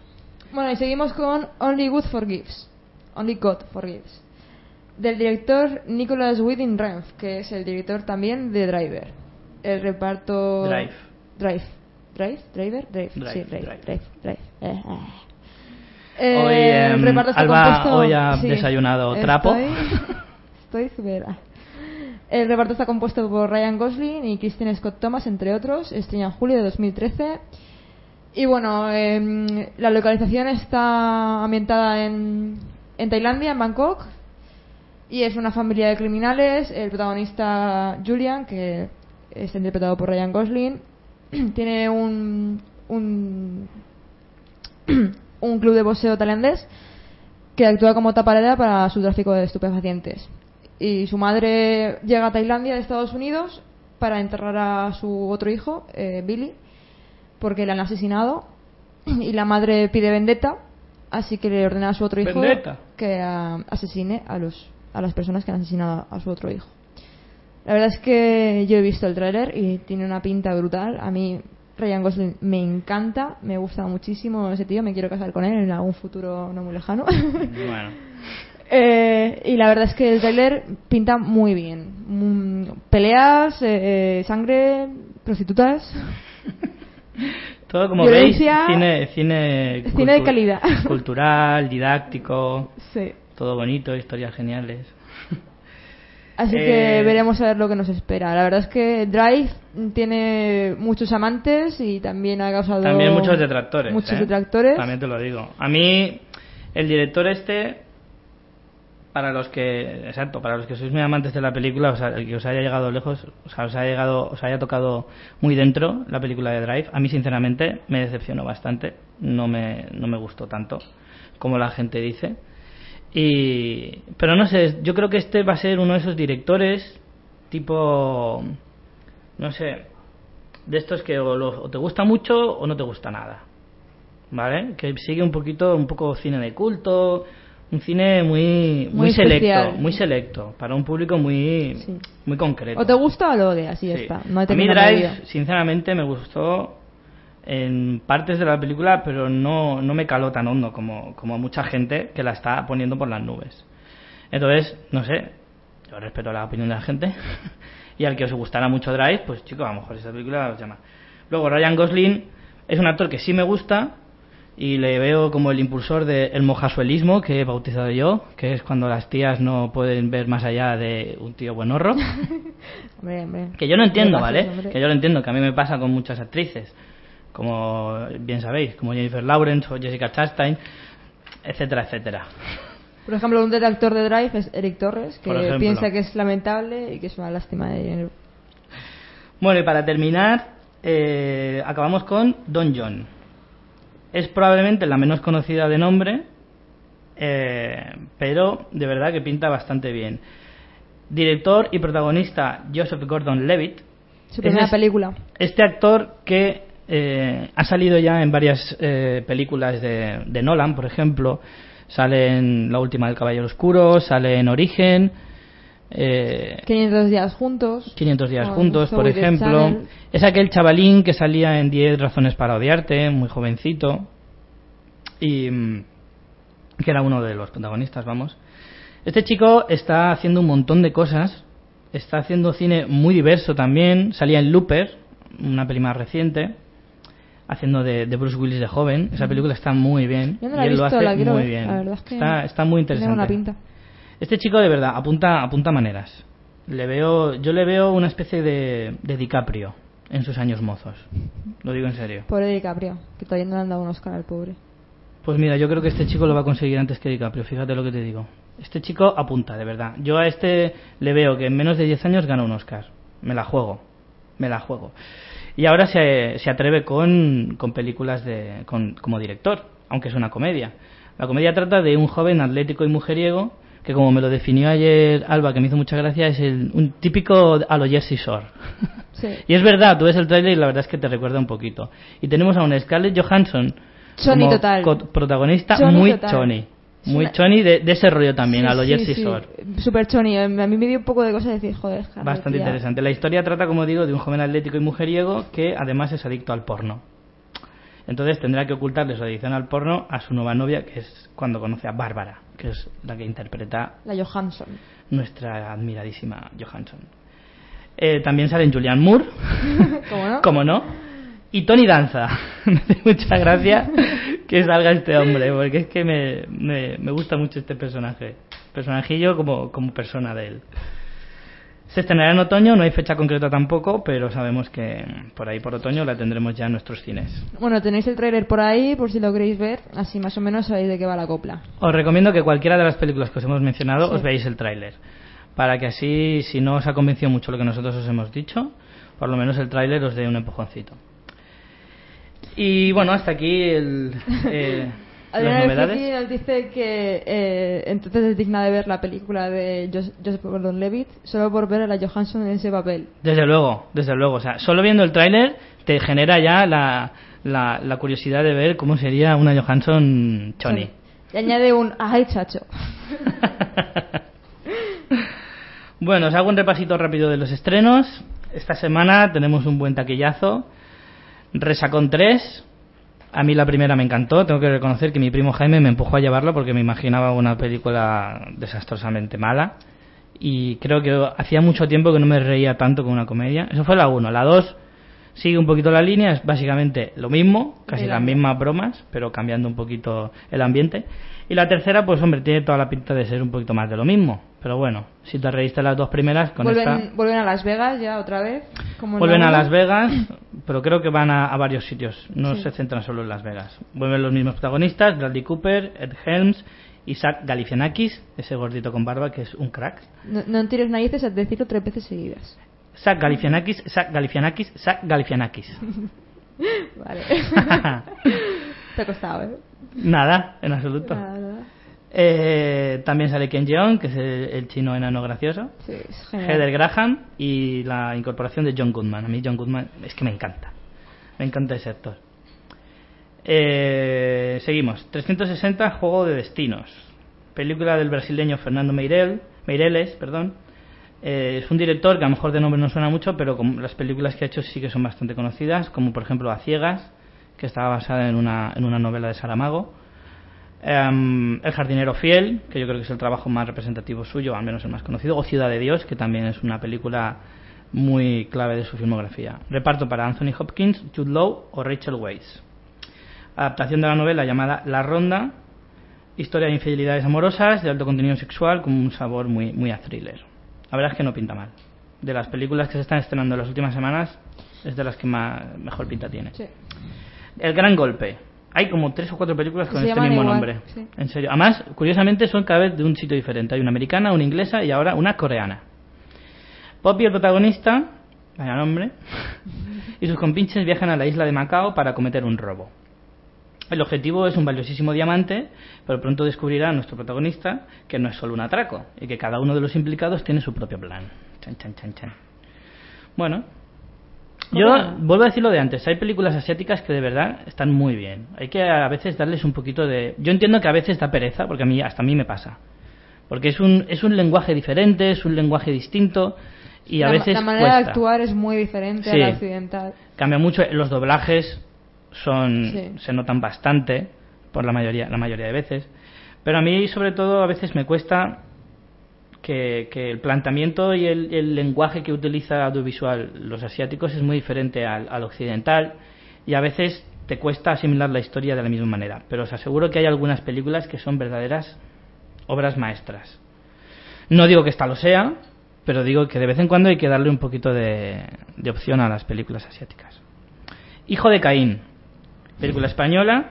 B: Bueno, y seguimos con Only Good Forgives. Only God Forgives. Del director Nicholas Winding Refn, que es el director también de Driver. El reparto.
A: Drive.
B: Drive. Drive, Driver, Drive,
A: Drive,
B: sí, Drive,
A: Drive.
B: Drive, Drive. Eh, eh. Eh,
A: Hoy,
B: el
A: em,
B: reparto está
A: Alba
B: compuesto-
A: hoy ha desayunado trapo. [laughs]
B: Estoy, severa. El reparto está compuesto por Ryan Gosling y Kristen Scott Thomas, entre otros. Estrella en julio de 2013. Y bueno, em, la localización está ambientada en, en Tailandia, en Bangkok. Y es una familia de criminales. El protagonista Julian, que está interpretado por Ryan Gosling, [clears throat] tiene un, un, [clears throat] un club de boxeo tailandés que actúa como tapadera para su tráfico de estupefacientes. Y su madre llega a Tailandia de Estados Unidos para enterrar a su otro hijo, eh, Billy, porque le han asesinado. [clears throat] Y la madre pide vendetta, así que le ordena a su otro hijo
A: ¿Vendetta?
B: que ah, asesine a, los, a las personas que han asesinado a su otro hijo. La verdad es que yo he visto el tráiler y tiene una pinta brutal. A mí Ryan Gosling me encanta, me gusta muchísimo ese tío, me quiero casar con él en algún futuro no muy lejano.
A: Bueno. [laughs]
B: Eh, y la verdad es que el tráiler pinta muy bien. Mm, peleas, eh, eh, sangre, prostitutas. [laughs]
A: Todo como
B: Violencia,
A: veis, cine, cine,
B: cine de calidad.
A: cultural, didáctico,
B: Sí.
A: Todo bonito, historias geniales. [laughs]
B: Así
A: Eh,
B: que veremos a ver lo que nos espera. La verdad es que Drive tiene muchos amantes y también ha causado
A: También muchos detractores.
B: Muchos
A: ¿eh?
B: detractores.
A: También te lo digo. A mí, el director este, para los que, exacto, para los que sois muy amantes de la película, o sea, el que os haya llegado lejos, o sea, os haya llegado, os haya tocado muy dentro la película de Drive, a mí sinceramente me decepcionó bastante. No me, no me gustó tanto como la gente dice. Y, pero no sé, yo creo que este va a ser uno de esos directores tipo, no sé, de estos que o, lo- o te gusta mucho o no te gusta nada. ¿Vale? Que sigue un poquito, un poco cine de culto, Un cine muy, muy,
B: Muy
A: selecto,
B: especial.
A: muy selecto, para un público muy,
B: Sí.
A: muy concreto.
B: O te gusta o lo odias y ya
A: Sí.
B: está. No hay
A: a mí Drive, sinceramente, me gustó en partes de la película, pero no, no me caló tan hondo como, como mucha gente que la está poniendo por las nubes. Entonces, no sé, yo respeto la opinión de la gente. [laughs] y al que os gustara mucho Drive, pues chicos, a lo mejor esa película os llama. Luego, Ryan Gosling es un actor que sí me gusta y le veo como el impulsor del mojasuelismo que he bautizado yo, que es cuando las tías no pueden ver más allá de un tío buenorro. [laughs]
B: Hombre, hombre.
A: Que yo no entiendo, ¿vale?
B: hombre.
A: Que yo lo entiendo, que a mí me pasa con muchas actrices, como bien sabéis, como Jennifer Lawrence o Jessica Chastain, etcétera, etcétera.
B: Por ejemplo, un detractor de Drive es Eric Torres, que piensa que es lamentable y que es una lástima de dinero.
A: Bueno, y para terminar, eh, acabamos con Don John. Es probablemente la menos conocida de nombre, eh, pero de verdad que pinta bastante bien. Director y protagonista Joseph Gordon-Levitt.
B: Su primera
A: Es-
B: película.
A: Este actor que eh, ha salido ya en varias eh, películas de, de Nolan, por ejemplo, sale en La última del Caballero Oscuro, sale en Origen, eh,
B: 500 días juntos.
A: 500 días
B: con
A: juntos, por ejemplo. Es aquel chavalín que salía en 10 razones para odiarte, muy jovencito, y mm, que era uno de los protagonistas, vamos. Este chico está haciendo un montón de cosas, está haciendo cine muy diverso también, salía en Looper, una peli más reciente, haciendo de, de Bruce Willis de joven. Esa película está muy bien.
B: Yo no la
A: y
B: he
A: él lo
B: visto,
A: hace
B: la quiero
A: muy
B: ver.
A: bien.
B: La verdad es que
A: está, está muy
B: Tiene
A: interesante.
B: una pinta.
A: Este chico de verdad apunta, apunta maneras. Le veo, yo le veo una especie de, de DiCaprio en sus años mozos. Lo digo en serio.
B: Pobre DiCaprio, que todavía no le han dado un Oscar al pobre.
A: Pues mira, yo creo que este chico lo va a conseguir antes que DiCaprio, fíjate lo que te digo. Este chico apunta, de verdad. Yo a este le veo que en menos de 10 años gana un Oscar. Me la juego, me la juego. Y ahora se, se atreve con, con películas de, con, como director, aunque es una comedia. La comedia trata de un joven atlético y mujeriego que como me lo definió ayer Alba, que me hizo mucha gracia, es el, un típico a lo Jersey Shore. [laughs]
B: Sí.
A: y es verdad, tú ves el tráiler y la verdad es que te recuerda un poquito. Y tenemos a una Scarlett Johansson
B: Choni
A: como
B: total.
A: protagonista
B: Choni
A: muy
B: total.
A: choni. Muy choni de, de ese rollo también,
B: Sí,
A: a lo
B: sí,
A: Jersey
B: sí.
A: Shore.
B: Super choni. A mí me dio un poco de cosa de decir, joder,
A: Bastante
B: tía.
A: interesante. La historia trata, como digo, de un joven atlético y mujeriego que además es adicto al porno. Entonces tendrá que ocultarle su adicción al porno a su nueva novia, que es cuando conoce a Bárbara, que es la que interpreta
B: La Johansson.
A: nuestra admiradísima Johansson. Eh, también salen Julian Moore, [laughs]
B: ¿Cómo no?
A: como no, y Tony Danza. [laughs] me hace mucha gracia que salga este hombre, porque es que me, me, me gusta mucho este personaje. Personajillo como, como persona de él. Se estrenará en otoño, no hay fecha concreta tampoco, pero sabemos que por ahí por otoño la tendremos ya en nuestros cines.
B: Bueno, tenéis el trailer por ahí, por si lo queréis ver. Así más o menos sabéis de qué va la copla.
A: Os recomiendo que cualquiera de las películas que os hemos mencionado
B: Sí.
A: os veáis el tráiler. Para que así, si no os ha convencido mucho lo que nosotros os hemos dicho, por lo menos el tráiler os dé un empujoncito. Y bueno, hasta aquí el, eh, [laughs] las novedades.
B: Nos dice que eh, entonces es digna de ver la película de Jos- Joseph Gordon-Levitt solo por ver a la Johansson en ese papel.
A: Desde luego, desde luego. O sea, solo viendo el tráiler te genera ya la, la, la curiosidad de ver cómo sería una Johansson Choni.
B: Y añade un ¡ay, chacho! [laughs]
A: Bueno, os hago un repasito rápido de los estrenos. Esta semana tenemos un buen taquillazo. Resacón 3. A mí la primera me encantó. Tengo que reconocer que mi primo Jaime me empujó a llevarla porque me imaginaba una película desastrosamente mala. Y creo que hacía mucho tiempo que no me reía tanto con una comedia. Eso fue la 1. La 2 sigue un poquito la línea. Es básicamente lo mismo, casi las mismas bromas, pero cambiando un poquito el ambiente. Y la tercera, pues hombre, tiene toda la pinta de ser un poquito más de lo mismo. Pero bueno, si te reíste las dos primeras, con
B: Vuelven,
A: esta
B: vuelven a Las Vegas ya otra vez. Como
A: vuelven a. Las Vegas, pero creo que van a, a varios sitios. No
B: Sí.
A: se centran solo en Las Vegas. Vuelven los mismos protagonistas, Bradley Cooper, Ed Helms, Isaac Galifianakis, ese gordito con barba que es un crack.
B: No, no tires narices a decirlo tres veces seguidas.
A: Zach Galifianakis, Zach Galifianakis, Zach Galifianakis. [laughs]
B: Vale. [laughs] Te ha costado, ¿eh?
A: Nada, en absoluto.
B: Nada, nada.
A: Eh, también sale Ken Jeong, que es el, el chino enano gracioso.
B: Sí, es.
A: Heather Graham y la incorporación de John Goodman. A mí John Goodman es que me encanta. Me encanta ese actor. Eh, seguimos. 360 Juego de Destinos. película del brasileño Fernando Meirel, Meireles, perdón. Eh, es un director que a lo mejor de nombre no suena mucho, pero las películas que ha hecho sí que son bastante conocidas, como por ejemplo A Ciegas, que estaba basada en una, en una novela de Saramago. Em, el jardinero fiel, que yo creo que es el trabajo más representativo suyo, al menos el más conocido, o Ciudad de Dios, que también es una película muy clave de su filmografía. Reparto para Anthony Hopkins, Jude Law o Rachel Weisz. Adaptación de la novela llamada La Ronda, historia de infidelidades amorosas de alto contenido sexual con un sabor muy, muy a thriller. La verdad es que no pinta mal. De las películas que se están estrenando en las últimas semanas, es de las que más, mejor pinta tiene.
B: Sí.
A: El Gran Golpe. Hay como tres o cuatro películas con
B: Se
A: este mismo
B: igual,
A: nombre.
B: sí.
A: En serio. Además, curiosamente son cada vez de un sitio diferente. Hay una americana, una inglesa y ahora una coreana. Poppy, el protagonista, vaya nombre, [laughs] y sus compinches viajan a la isla de Macao para cometer un robo. El objetivo es un valiosísimo diamante, pero pronto descubrirá nuestro protagonista que no es solo un atraco y que cada uno de los implicados tiene su propio plan. Chan, chan, chan, chan. Bueno, yo vuelvo a decir lo de antes. Hay películas asiáticas que de verdad están muy bien. Hay que a veces darles un poquito de. Yo entiendo que a veces da pereza, porque a mí hasta a mí me pasa. Porque es un, es un lenguaje diferente, es un lenguaje distinto y a
B: la,
A: veces
B: la manera de actuar es muy diferente
A: Sí.
B: a la occidental.
A: Cambia mucho. Los doblajes son
B: Sí.
A: se notan bastante por la mayoría la mayoría de veces. Pero a mí sobre todo a veces me cuesta que, que el planteamiento y el, el lenguaje que utiliza audiovisual los asiáticos es muy diferente al, al occidental y a veces te cuesta asimilar la historia de la misma manera. Pero os aseguro que hay algunas películas que son verdaderas obras maestras. No digo que esta lo sea, pero digo que de vez en cuando hay que darle un poquito de, de opción a las películas asiáticas. Hijo de Caín, película española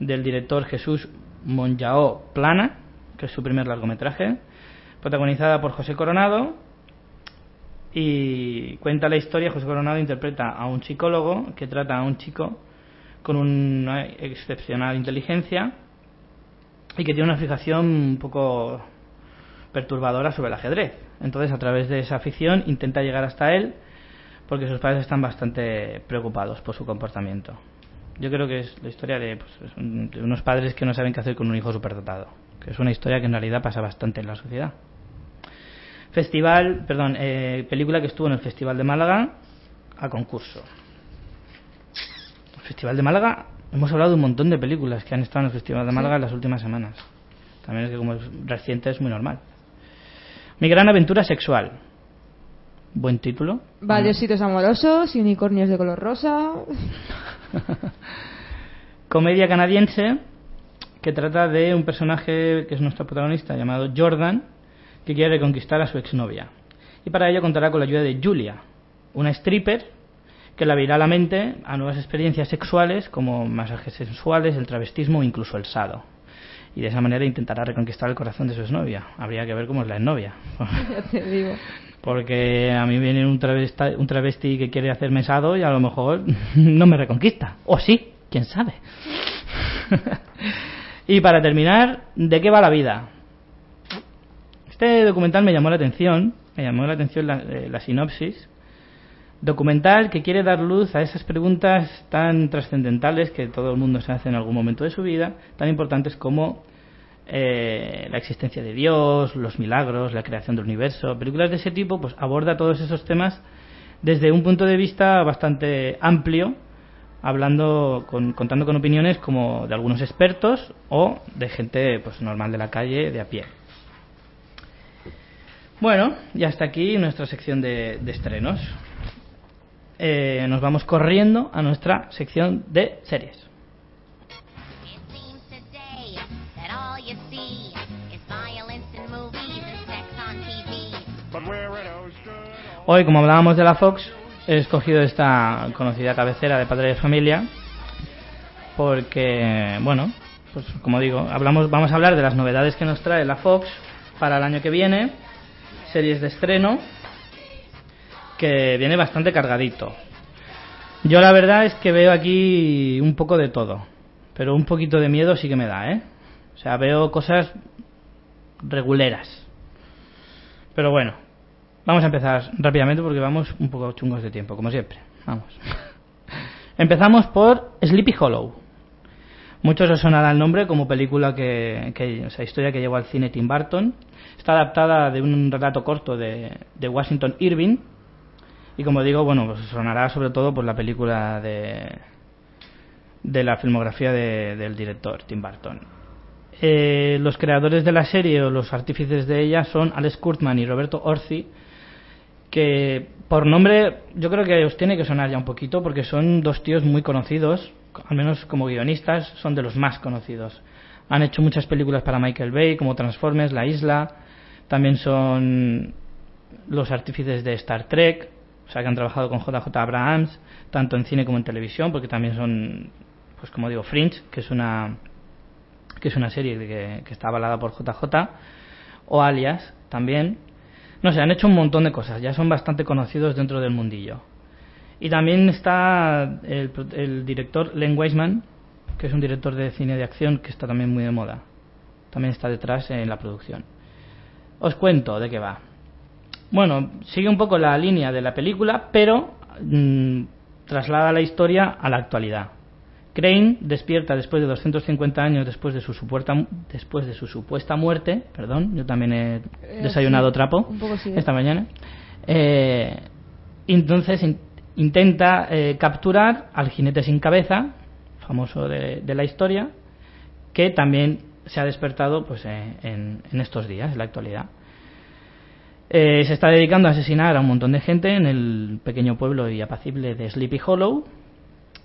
A: del director Jesús Monjao Plana, que es su primer largometraje, protagonizada por José Coronado y cuenta la historia, José Coronado interpreta a un psicólogo que trata a un chico con una excepcional inteligencia y que tiene una fijación un poco perturbadora sobre el ajedrez. Entonces, a través de esa afición intenta llegar hasta él porque sus padres están bastante preocupados por su comportamiento. Yo creo que es la historia de, pues, de unos padres que no saben qué hacer con un hijo superdotado, que es una historia que en realidad pasa bastante en la sociedad. Festival, perdón, eh, película que estuvo en el Festival de Málaga a concurso. El Festival de Málaga, hemos hablado de un montón de películas que han estado en el Festival de Málaga en las últimas semanas. También es que como es reciente es muy normal. Mi gran aventura sexual. Buen título.
B: Varios sitios amorosos y unicornios de color rosa. [laughs]
A: Comedia canadiense que trata de un personaje que es nuestro protagonista llamado Jordan que quiere reconquistar a su exnovia. Y para ello contará con la ayuda de Julia, una stripper que la abrirá la mente a nuevas experiencias sexuales como masajes sensuales, el travestismo o incluso el sado. Y de esa manera intentará reconquistar el corazón de su exnovia. Habría que ver cómo es la exnovia. [laughs]
B: ya te digo.
A: Porque a mí viene un, travesta- un travesti que quiere hacerme sado y a lo mejor [laughs] no me reconquista. O sí, quién sabe. [laughs] y para terminar, ¿de qué va la vida? Este documental me llamó la atención, me llamó la atención la, eh, la sinopsis. Documental que quiere dar luz a esas preguntas tan trascendentales que todo el mundo se hace en algún momento de su vida, tan importantes como eh, la existencia de Dios, los milagros, la creación del universo. Películas de ese tipo pues aborda todos esos temas desde un punto de vista bastante amplio, hablando con, contando con opiniones como de algunos expertos o de gente pues normal de la calle, de a pie. Bueno, y hasta aquí nuestra sección de, estrenos. Eh, nos vamos corriendo a nuestra sección de series. Hoy, como hablábamos de la Fox, he escogido esta conocida cabecera de Padre de Familia porque, bueno, pues como digo, hablamos, vamos a hablar de las novedades que nos trae la Fox para el año que viene, series de estreno, que viene bastante cargadito. Yo la verdad es que veo aquí un poco de todo, pero un poquito de miedo sí que me da, ¿eh? O sea, veo cosas reguleras. Pero bueno, Vamos a empezar rápidamente porque vamos un poco chungos de tiempo, como siempre. Vamos. Empezamos por Sleepy Hollow. Muchos os sonará el nombre como película que, que o sea, historia que llevó al cine Tim Burton. Está adaptada de un relato corto de, de Washington Irving. Y como digo, bueno, pues sonará sobre todo por la película de, de la filmografía de- del director Tim Burton. Eh, los creadores de la serie o los artífices de ella son Alex Kurtzman y Roberto Orci, que por nombre yo creo que os tiene que sonar ya un poquito porque son dos tíos muy conocidos, al menos como guionistas son de los más conocidos. Han hecho muchas películas para Michael Bay como Transformers, La Isla, también son los artífices de Star Trek, o sea que han trabajado con JJ Abrams, tanto en cine como en televisión, porque también son, pues como digo, Fringe, que es una que es una serie que, que está avalada por JJ, o Alias también. No sé, han hecho un montón de cosas, ya son bastante conocidos dentro del mundillo. Y también está el, el director Len Wiseman, que es un director de cine de acción que está también muy de moda. También está detrás en la producción. Os cuento de qué va. Bueno, sigue un poco la línea de la película, pero mm, traslada la historia a la actualidad. Crane despierta después de 250 años después de su supuesta después de su supuesta muerte, perdón, yo también he
B: Eh,
A: desayunado
B: sí,
A: trapo
B: un poco sí, ¿eh?
A: esta mañana. Eh, entonces in- intenta eh, capturar al jinete sin cabeza, famoso de, de la historia, que también se ha despertado pues en, en estos días, en la actualidad. Se está dedicando a asesinar a un montón de gente en el pequeño pueblo y apacible de Sleepy Hollow.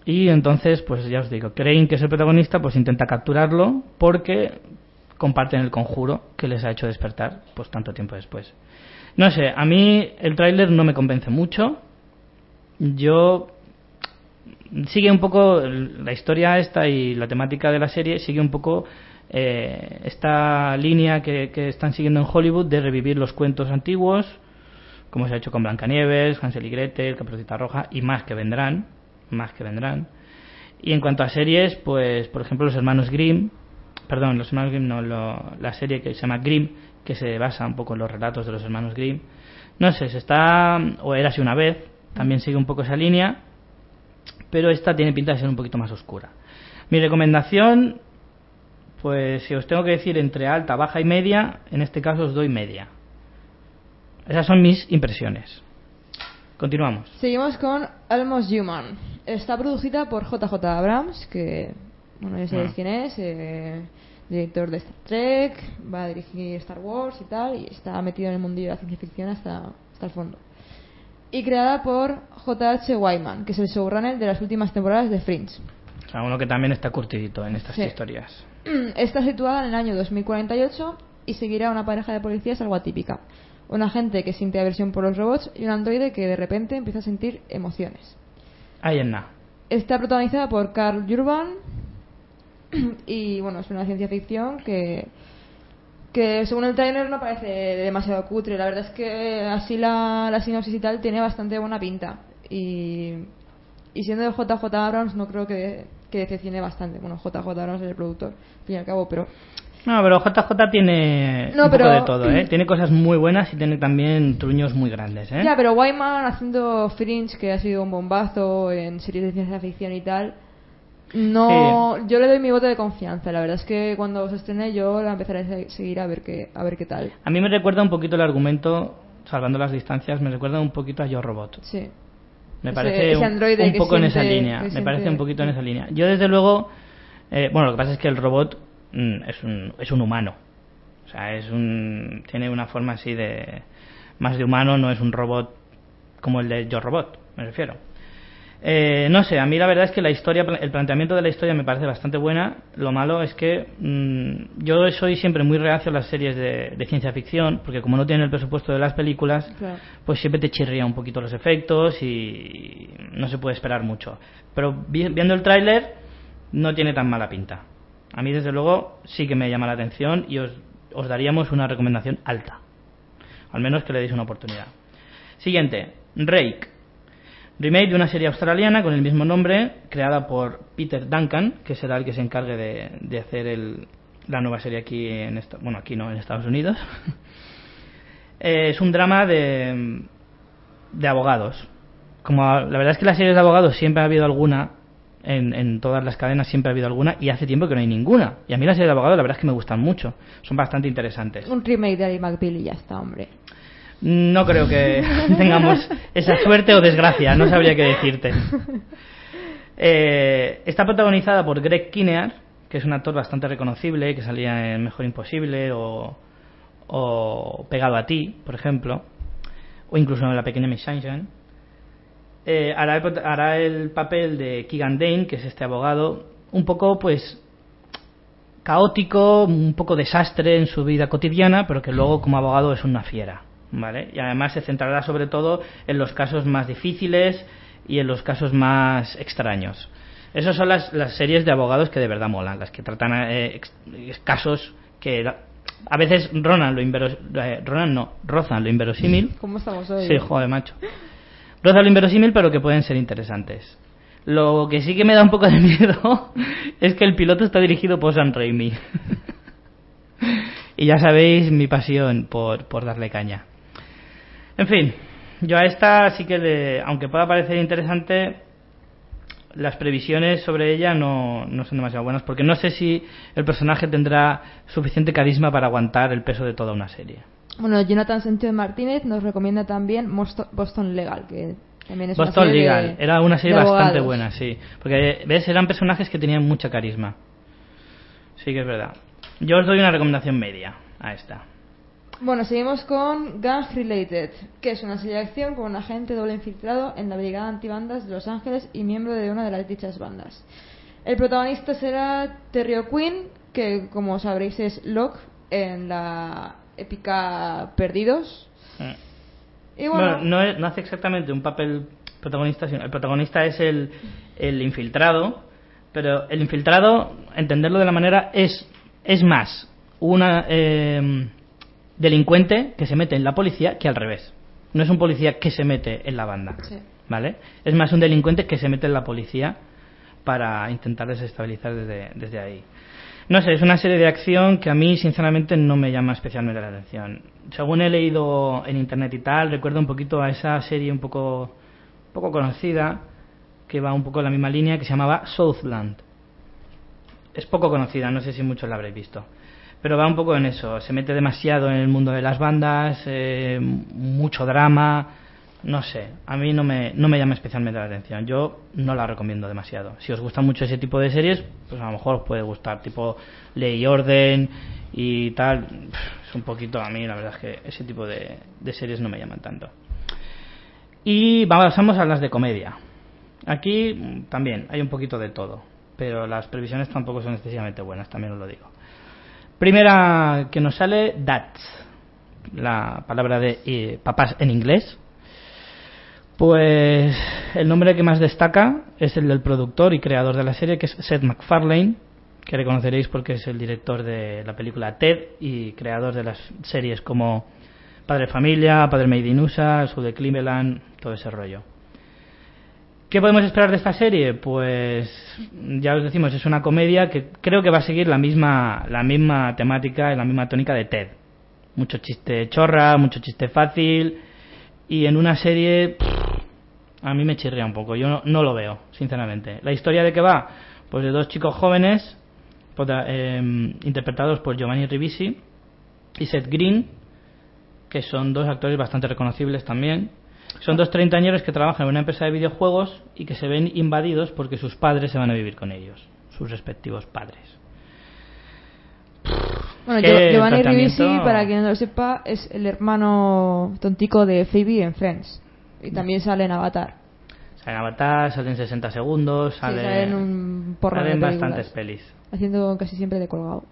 A: Y entonces, pues ya os digo, Crane, que es el protagonista, pues intenta capturarlo porque comparten el conjuro que les ha hecho despertar pues tanto tiempo después. No sé, a mí el tráiler no me convence mucho. Yo sigue un poco la historia esta y la temática de la serie sigue un poco eh, esta línea que, que están siguiendo en Hollywood de revivir los cuentos antiguos, como se ha hecho con Blancanieves, Hansel y Gretel, Caperucita Roja y más que vendrán, más que vendrán. Y en cuanto a series, pues por ejemplo los hermanos Grimm, perdón, los hermanos Grimm no, lo- la serie que se llama Grimm, que se basa un poco en los relatos de los hermanos Grimm. No sé, se está, o era así una vez, también sigue un poco esa línea, pero esta tiene pinta de ser un poquito más oscura. Mi recomendación, pues si os tengo que decir entre alta, baja y media, en este caso os doy media. Esas son mis impresiones. Continuamos.
B: Seguimos con Almost Human. Está producida por JJ Abrams, que bueno, ya sabéis
A: Ah.
B: quién es, eh, director de Star Trek, va a dirigir Star Wars y tal, y está metido en el mundillo de la ciencia ficción hasta, hasta el fondo. Y creada por J.H. Wyman, que es el showrunner de las últimas temporadas de Fringe.
A: O sea, uno que también está curtidito en estas
B: Sí.
A: historias. [clears throat]
B: Está situada en el año 2048 y seguirá una pareja de policías algo atípica. Un agente que siente aversión por los robots y un androide que de repente empieza a sentir emociones.
A: Ahí en nada.
B: Está protagonizada por Carl Urban [clears throat] y bueno, es una ciencia ficción que que según el trailer no parece demasiado cutre. La verdad es que así la, la sinopsis y tal tiene bastante buena pinta. Y, y siendo de JJ Abrams no creo que, que decepcione bastante. Bueno, JJ Abrams es el productor, al fin y al cabo, pero
A: No, pero JJ tiene
B: No,
A: un poco de todo, ¿eh? [clears throat] Tiene cosas muy buenas y tiene también truños muy grandes, ¿eh?
B: Ya, pero Wyman haciendo Fringe, que ha sido un bombazo en series de ciencia ficción y tal, no, yo le doy mi voto de confianza. La verdad es que cuando se estrene yo la empezaré a se- seguir a ver qué, a ver qué tal.
A: A mí me recuerda un poquito el argumento, salvando las distancias, me recuerda un poquito a Yo Robot.
B: Sí.
A: Me
B: Ese-
A: parece
B: ese
A: un, poco en esa línea. Me
B: siente-
A: parece un poquito en esa línea. Yo, desde luego, eh, bueno, lo que pasa es que el robot es, un, es un humano. O sea, es un, tiene una forma así de. Más de humano, no es un robot como el de Yo Robot, me refiero. Eh, no sé, a mí la verdad es que la historia, el planteamiento de la historia me parece bastante buena. Lo malo es que mm, yo soy siempre muy reacio a las series de, de ciencia ficción, porque como no tienen el presupuesto de las películas,
B: Claro.
A: pues siempre te chirría un poquito los efectos y no se puede esperar mucho. Pero vi- viendo el tráiler no tiene tan mala pinta. A mí desde luego sí que me llama la atención y os, os daríamos una recomendación alta. Al menos que le deis una oportunidad. Siguiente, Rake. Remake de una serie australiana con el mismo nombre, creada por Peter Duncan, que será el que se encargue de, hacer el- la nueva serie aquí en esta- bueno aquí no en Estados Unidos. [laughs] Eh, es un drama de, de abogados. Como la verdad es que las series de abogados siempre ha habido alguna En, en todas las cadenas siempre ha habido alguna y hace tiempo que no hay ninguna. Y a mí las series de abogados la verdad es que me gustan mucho. Son bastante interesantes.
B: Un remake de Ali McBeal y ya está, hombre.
A: No creo que [laughs] tengamos esa suerte o desgracia, no sabría qué decirte. [laughs] Eh, está protagonizada por Greg Kinnear, que es un actor bastante reconocible, que salía en Mejor Imposible o, o Pegado a ti, por ejemplo, o incluso en La Pequeña Miss Sunshine. Eh, hará, hará el papel de Keegan Dane, que es este abogado, un poco pues caótico, un poco desastre en su vida cotidiana, pero que luego como abogado es una fiera, ¿vale? Y además se centrará sobre todo en los casos más difíciles y en los casos más extraños. Esas son las, las series de abogados que de verdad molan, las que tratan eh, casos que a veces ronan lo inveros, eh, ronan no, rozan lo inverosímil.
B: ¿Cómo estamos hoy?
A: Sí, joder, macho. Rozan lo inverosímil, pero que pueden ser interesantes. Lo que sí que me da un poco de [laughs] miedo es que el piloto está dirigido por Sam Raimi. [laughs] y ya sabéis mi pasión por, por darle caña. En fin, yo a esta sí que, le- aunque pueda parecer interesante, las previsiones sobre ella no, no son demasiado buenas, porque no sé si el personaje tendrá suficiente carisma para aguantar el peso de toda una serie.
B: Bueno, Jonathan Sánchez Martínez nos recomienda también Boston Legal, que también es una
A: Boston
B: serie
A: Legal
B: de-
A: era una serie bastante
B: abogados.
A: buena, sí. Porque, ¿ves? Eran personajes que tenían mucha carisma. Sí que es verdad. Yo os doy una recomendación media a esta.
B: Bueno, seguimos con Gang Related, que es una serie de acción con un agente doble infiltrado en la Brigada Antibandas de Los Ángeles y miembro de una de las dichas bandas. El protagonista será Terry O'Quinn, que como sabréis es Locke en la épica Perdidos. Y bueno,
A: Bueno, no, es- no hace exactamente un papel protagonista, sino el protagonista es el, el infiltrado, pero el infiltrado, entenderlo de la manera, es, es más una eh, delincuente que se mete en la policía que al revés. No es un policía que se mete en la banda,
B: Sí.
A: ¿vale? Es más un delincuente que se mete en la policía para intentar desestabilizar desde, desde ahí. No sé, es una serie de acción que a mí sinceramente no me llama especialmente la atención. Según he leído en internet y tal, recuerdo un poquito a esa serie un poco, poco conocida que va un poco en la misma línea que se llamaba Southland. Es poco conocida, no sé si muchos la habréis visto. Pero va un poco en eso, se mete demasiado en el mundo de las bandas, eh, mucho drama, no sé, a mí no me, no me llama especialmente la atención. Yo no la recomiendo demasiado. Si os gusta mucho ese tipo de series, pues a lo mejor os puede gustar, tipo Ley y Orden y tal. Es un poquito, a mí la verdad es que ese tipo de, series no me llaman tanto. Y pasamos a las de comedia. Aquí también hay un poquito de todo, pero las previsiones tampoco son excesivamente buenas, también os lo digo. Primera que nos sale, Dads, la palabra de eh, papás en inglés. Pues el nombre que más destaca es el del productor y creador de la serie, que es Seth MacFarlane, que reconoceréis porque es el director de la película Ted y creador de las series como Padre Familia, Padre Made in USA, de Cleveland, todo ese rollo. ¿Qué podemos esperar de esta serie? Pues ya os decimos, es una comedia que creo que va a seguir la misma, la misma temática y la misma tónica de Ted. Mucho chiste chorra, mucho chiste fácil y en una serie a mí me chirría un poco. Yo no, no lo veo, sinceramente. ¿La historia de qué va? Pues de dos chicos jóvenes prota- eh, interpretados por Giovanni Ribisi y Seth Green, que son dos actores bastante reconocibles también. Son dos treintañeros que trabajan en una empresa de videojuegos y que se ven invadidos porque sus padres se van a vivir con ellos, sus respectivos padres.
B: Bueno,
A: ¿Qué
B: Gio- Giovanni? Ribisi, para quien no lo sepa, es el hermano tontico de Phoebe en Friends. Y también sale en Avatar.
A: Salen Avatar, salen 60 segundos,
B: Sí,
A: sale,
B: sale en un porro de películas.
A: bastantes pelis.
B: Haciendo casi siempre de colgado.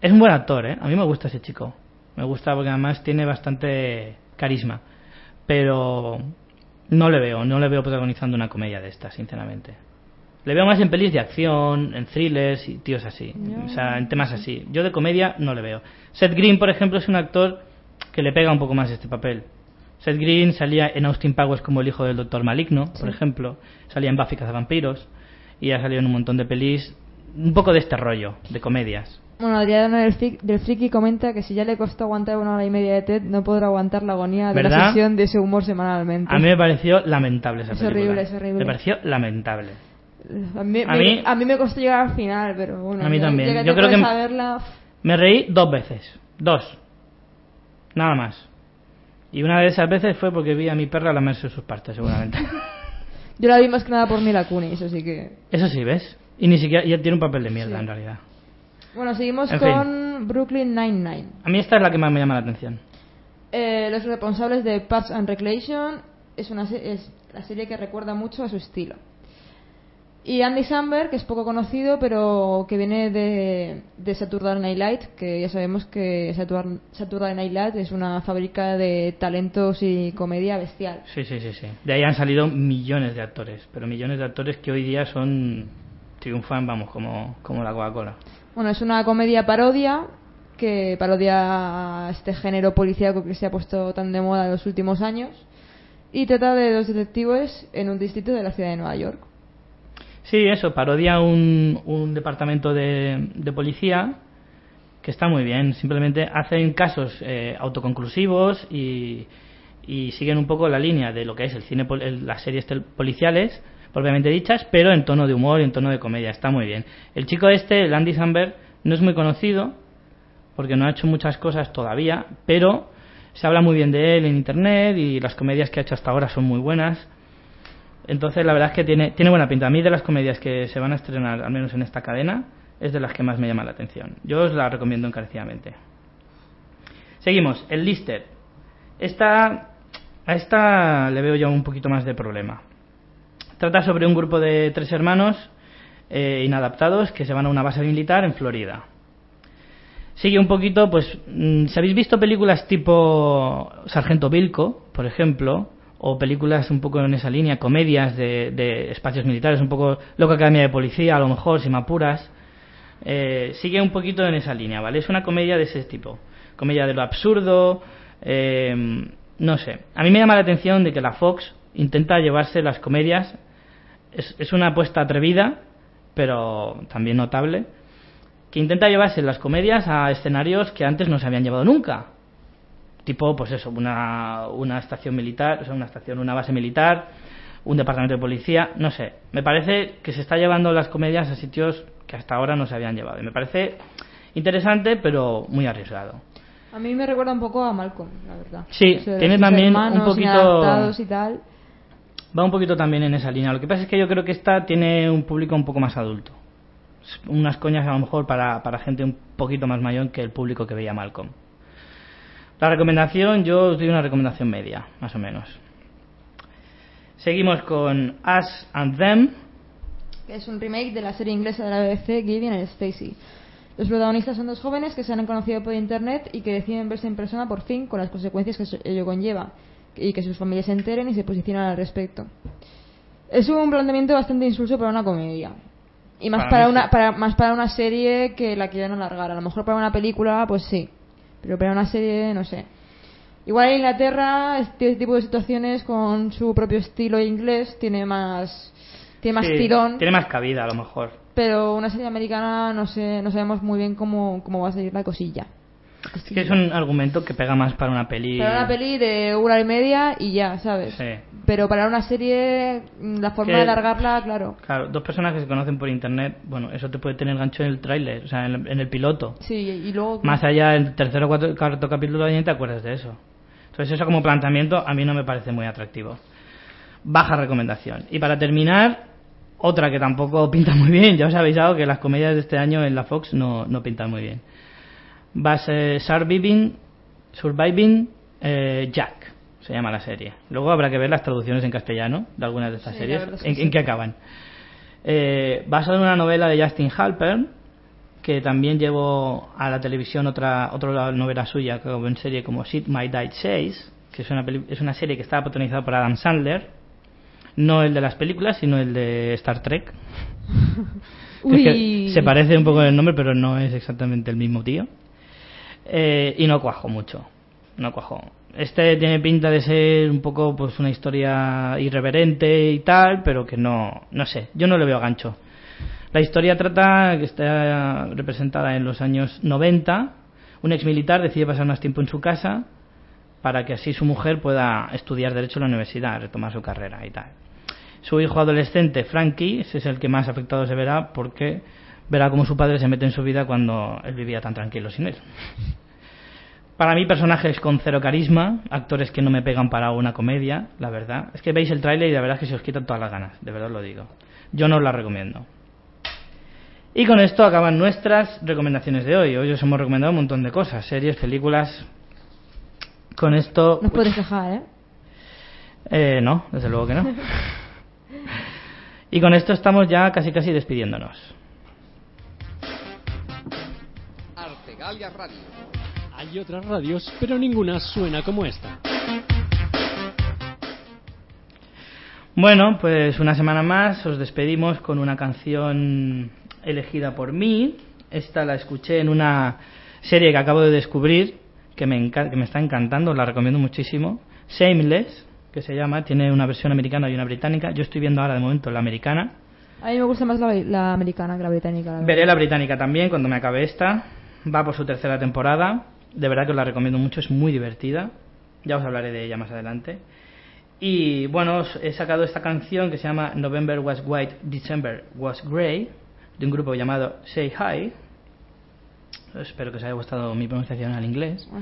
A: Es un buen actor, ¿eh? A mí me gusta ese chico. Me gusta porque además tiene bastante carisma. Pero no le veo, no le veo protagonizando una comedia de estas, sinceramente. Le veo más en pelis de acción, en thrillers y tíos así. O sea, en temas así. Yo de comedia no le veo. Seth Green, por ejemplo, es un actor que le pega un poco más este papel. Seth Green salía en Austin Powers como el hijo del Doctor Maligno, por
B: Sí.
A: ejemplo. Salía en Buffy Cazavampiros. Y ha salido en un montón de pelis. Un poco de este rollo, de comedias.
B: Bueno, Adriano del, Fri- del Friki comenta que si ya le costó aguantar una hora y media de TED, no podrá aguantar la agonía de la
A: ¿Verdad?
B: sesión de ese humor semanalmente.
A: A mí me pareció lamentable esa
B: Es
A: película.
B: horrible, es horrible.
A: Me pareció lamentable.
B: A mí,
A: A
B: me,
A: mí-
B: a mí me costó llegar al final, pero bueno.
A: A mí
B: ya-
A: también.
B: ya
A: Yo
B: te
A: creo que-
B: pones a verla,
A: Me reí dos veces. Dos. Nada más. Y una de esas veces fue porque vi a mi perra lamerse sus partes, seguramente. [laughs]
B: Yo la vi más que nada por Mila Kunis, así que...
A: Eso sí, ¿ves? Y ni siquiera... Y tiene un papel de mierda,
B: Sí.
A: en realidad.
B: Bueno, seguimos
A: En
B: con Brooklyn Nine-Nine.
A: A mí esta es la que más me llama la atención.
B: Eh, los responsables de Parks and Recreation es, una, es la serie que recuerda mucho a su estilo. Y Andy Samberg, que es poco conocido, pero que viene de, de Saturday Night Live, que ya sabemos que Saturday Night Live es una fábrica de talentos y comedia bestial.
A: Sí, sí, sí, sí. De ahí han salido millones de actores. Pero millones de actores que hoy día son... Triunfan, vamos, como, como la Coca-Cola.
B: Bueno, es una comedia parodia que parodia este género policíaco que se ha puesto tan de moda en los últimos años y trata de dos detectives en un distrito de la ciudad de Nueva York.
A: Sí, eso, parodia un, departamento de, de policía que está muy bien. Simplemente hacen casos eh, autoconclusivos y, y siguen un poco la línea de lo que es el cine, las series policiales, propiamente dichas, pero en tono de humor y en tono de comedia. Está muy bien. El chico este, el Andy no es muy conocido porque no ha hecho muchas cosas todavía, pero se habla muy bien de él en internet y las comedias que ha hecho hasta ahora son muy buenas. Entonces, la verdad es que tiene, tiene buena pinta. A mí, de las comedias que se van a estrenar, al menos en esta cadena, es de las que más me llama la atención. Yo os la recomiendo encarecidamente. Seguimos, el Lister. Esta, a esta le veo ya un poquito más de problema. Trata sobre un grupo de tres hermanos eh, inadaptados que se van a una base militar en Florida. Sigue un poquito, pues, mm, si habéis visto películas tipo Sargento Vilco, por ejemplo, o películas un poco en esa línea, comedias de, espacios militares, un poco Loca Academia de Policía, a lo mejor, si me apuras, eh, sigue un poquito en esa línea, ¿vale? Es una comedia de ese tipo, comedia de lo absurdo, eh, no sé. A mí me llama la atención de que la Fox intenta llevarse las comedias, es una apuesta atrevida, pero también notable, que intenta llevarse las comedias a escenarios que antes no se habían llevado nunca. Tipo, pues eso, una, una estación militar, o sea, una estación, una base militar, un departamento de policía, no sé. Me parece que se está llevando las comedias a sitios que hasta ahora no se habían llevado. Y me parece interesante, pero muy arriesgado.
B: A mí me recuerda un poco a Malcolm, la verdad.
A: Sí, tiene también un poquito-
B: inadaptados y tal.
A: Va un poquito también en esa línea. Lo que pasa es que yo creo que esta tiene un público un poco más adulto. Unas coñas a lo mejor para, para gente un poquito más mayor que el público que veía Malcolm. La recomendación, yo os doy una recomendación media, más o menos. Seguimos con Us and Them.
B: que es un remake de la serie inglesa de la BBC Gideon and Stacy. Los protagonistas son dos jóvenes que se han conocido por internet y que deciden verse en persona por fin con las consecuencias que ello conlleva y que sus familias se enteren y se posicionen al respecto. Es un planteamiento bastante insulso para una comedia. Y más
A: Para
B: una para, más para una serie que la quieran alargar. A lo mejor para una película, pues sí. Pero para una serie, no sé. Igual en Inglaterra, este tipo de situaciones con su propio estilo inglés tiene más tiene más
A: Sí,
B: tirón
A: Tiene más cabida, a lo mejor.
B: pero una serie americana no sé no sabemos muy bien cómo, cómo va a salir la cosilla
A: Es que es un argumento que pega más para una peli.
B: para una peli de una hora y media y ya sabes
A: Sí.
B: pero para una serie mm, la forma
A: Que-
B: de alargarla claro
A: Claro, dos personas que se conocen por internet, bueno, eso te puede tener gancho en el tráiler, o sea, en el, en el piloto.
B: sí y luego
A: Más allá del tercero o cuarto, cuarto capítulo ya te acuerdas de eso. Entonces eso como planteamiento a mí no me parece muy atractivo. Baja recomendación. Y para terminar, otra que tampoco [laughs] pinta muy bien. Ya os he avisado que las comedias de este año en la Fox no, no pintan muy bien. Va a ser Surviving, Surviving eh, Jack, se llama la serie. Luego habrá que ver las traducciones en castellano de algunas de estas
B: Sí,
A: series. ¿En,
B: sí.
A: en qué acaban? Eh, basado en una novela de Justin Halpern, que también llevó a la televisión otra, otra novela suya como en serie como Sit My Died Says, que es una, peli- es una serie que estaba protagonizada por Adam Sandler, no el de las películas, sino el de Star Trek. [laughs] Que es que
B: Uy.
A: se parece un poco el nombre, pero no es exactamente el mismo tío. Eh, y no cuajó mucho. No cuajó. Este tiene pinta de ser un poco pues una historia irreverente y tal, pero que no, no sé, yo no le veo gancho. La historia trata que está representada en los años 90. Un ex militar decide pasar más tiempo en su casa para que así su mujer pueda estudiar derecho en la universidad, retomar su carrera y tal. Su hijo adolescente, Frankie, es el que más afectado se verá porque verá cómo su padre se mete en su vida cuando él vivía tan tranquilo sin él. Para mí, personajes con cero carisma, actores que no me pegan para una comedia, la verdad. Es que veis el tráiler y la verdad es que se os quitan todas las ganas, de verdad os lo digo. Yo no os la recomiendo. Y con esto acaban nuestras recomendaciones de hoy. Hoy os hemos recomendado un montón de cosas, series, películas. Con esto...
B: Nos puedes dejar, ¿eh?
A: Eh, no, desde luego que no. [laughs] Y con esto estamos ya casi casi despidiéndonos.
C: Artegalia Radio.
D: Hay otras radios, pero ninguna suena como esta.
A: Bueno, pues una semana más os despedimos con una canción elegida por mí. Esta la escuché en una serie que acabo de descubrir que me, que me está encantando, la recomiendo muchísimo. Shameless, que se llama, tiene una versión americana y una británica. Yo estoy viendo ahora de momento la americana.
B: A mí me gusta más la, la americana que la británica. la.
A: Veré la británica también cuando me acabe esta. Va por su tercera temporada. De verdad que os la recomiendo mucho, es muy divertida. Ya os hablaré de ella más adelante. Y bueno, os he sacado esta canción que se llama November Was White, December Was Grey, de un grupo llamado Say Hi. Espero que os haya gustado mi pronunciación al inglés.
B: Ah.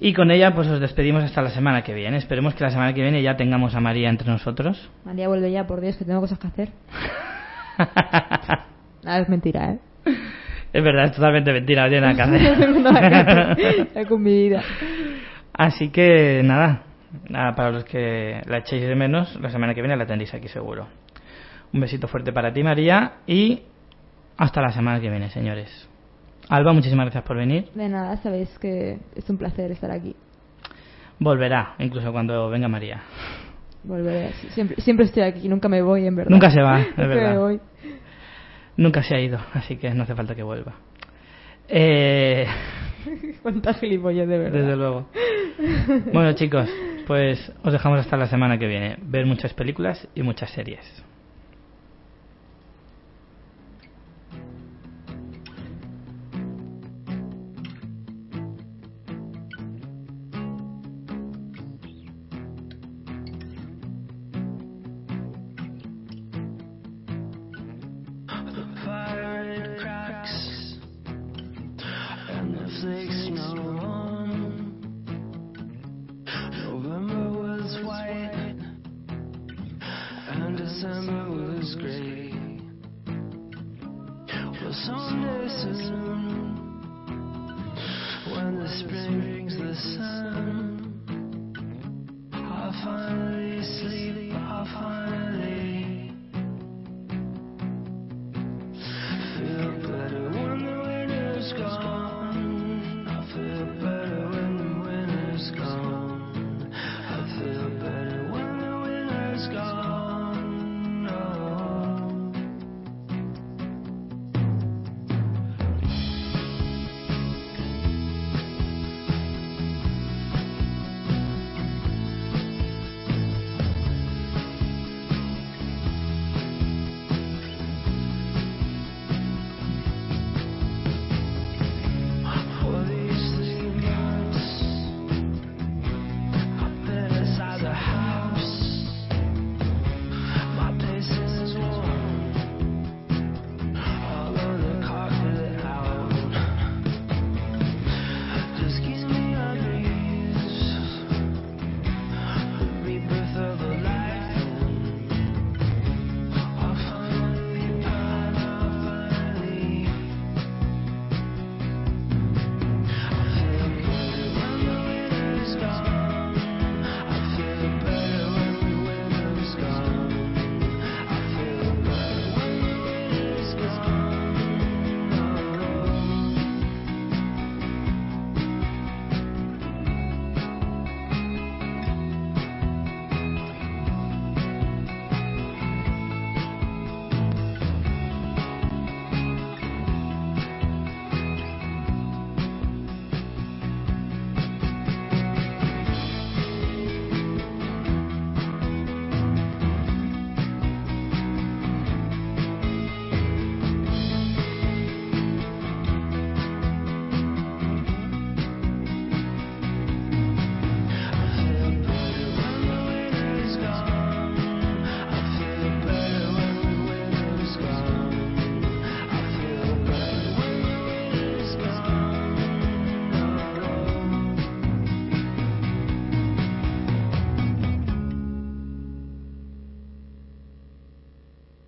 A: Y con ella pues os despedimos hasta la semana que viene. Esperemos que la semana que viene ya tengamos a María entre nosotros.
B: María, vuelve ya, por Dios, que tengo cosas que hacer. Nada, [laughs] es mentira, ¿eh?
A: Es verdad, es totalmente mentira, no tiene nada que hacer. [laughs]
B: No [laughs] con mi vida.
A: Así que nada, nada, para los que la echéis de menos, la semana que viene la tendréis aquí seguro. Un besito fuerte para ti, María, y hasta la semana que viene, señores. Alba, muchísimas gracias por venir.
B: De nada, sabéis que es un placer estar aquí.
A: Volverá, incluso cuando venga María.
B: Volveré. Siempre, siempre estoy aquí, nunca me voy, en verdad.
A: Nunca se va, [laughs] es verdad.
B: me voy.
A: Nunca se ha ido, así que no hace falta que vuelva. Eh, [laughs]
B: Cuánta gilipollas, de verdad.
A: desde luego. Bueno, chicos, pues os dejamos hasta la semana que viene. Ver muchas películas y muchas series.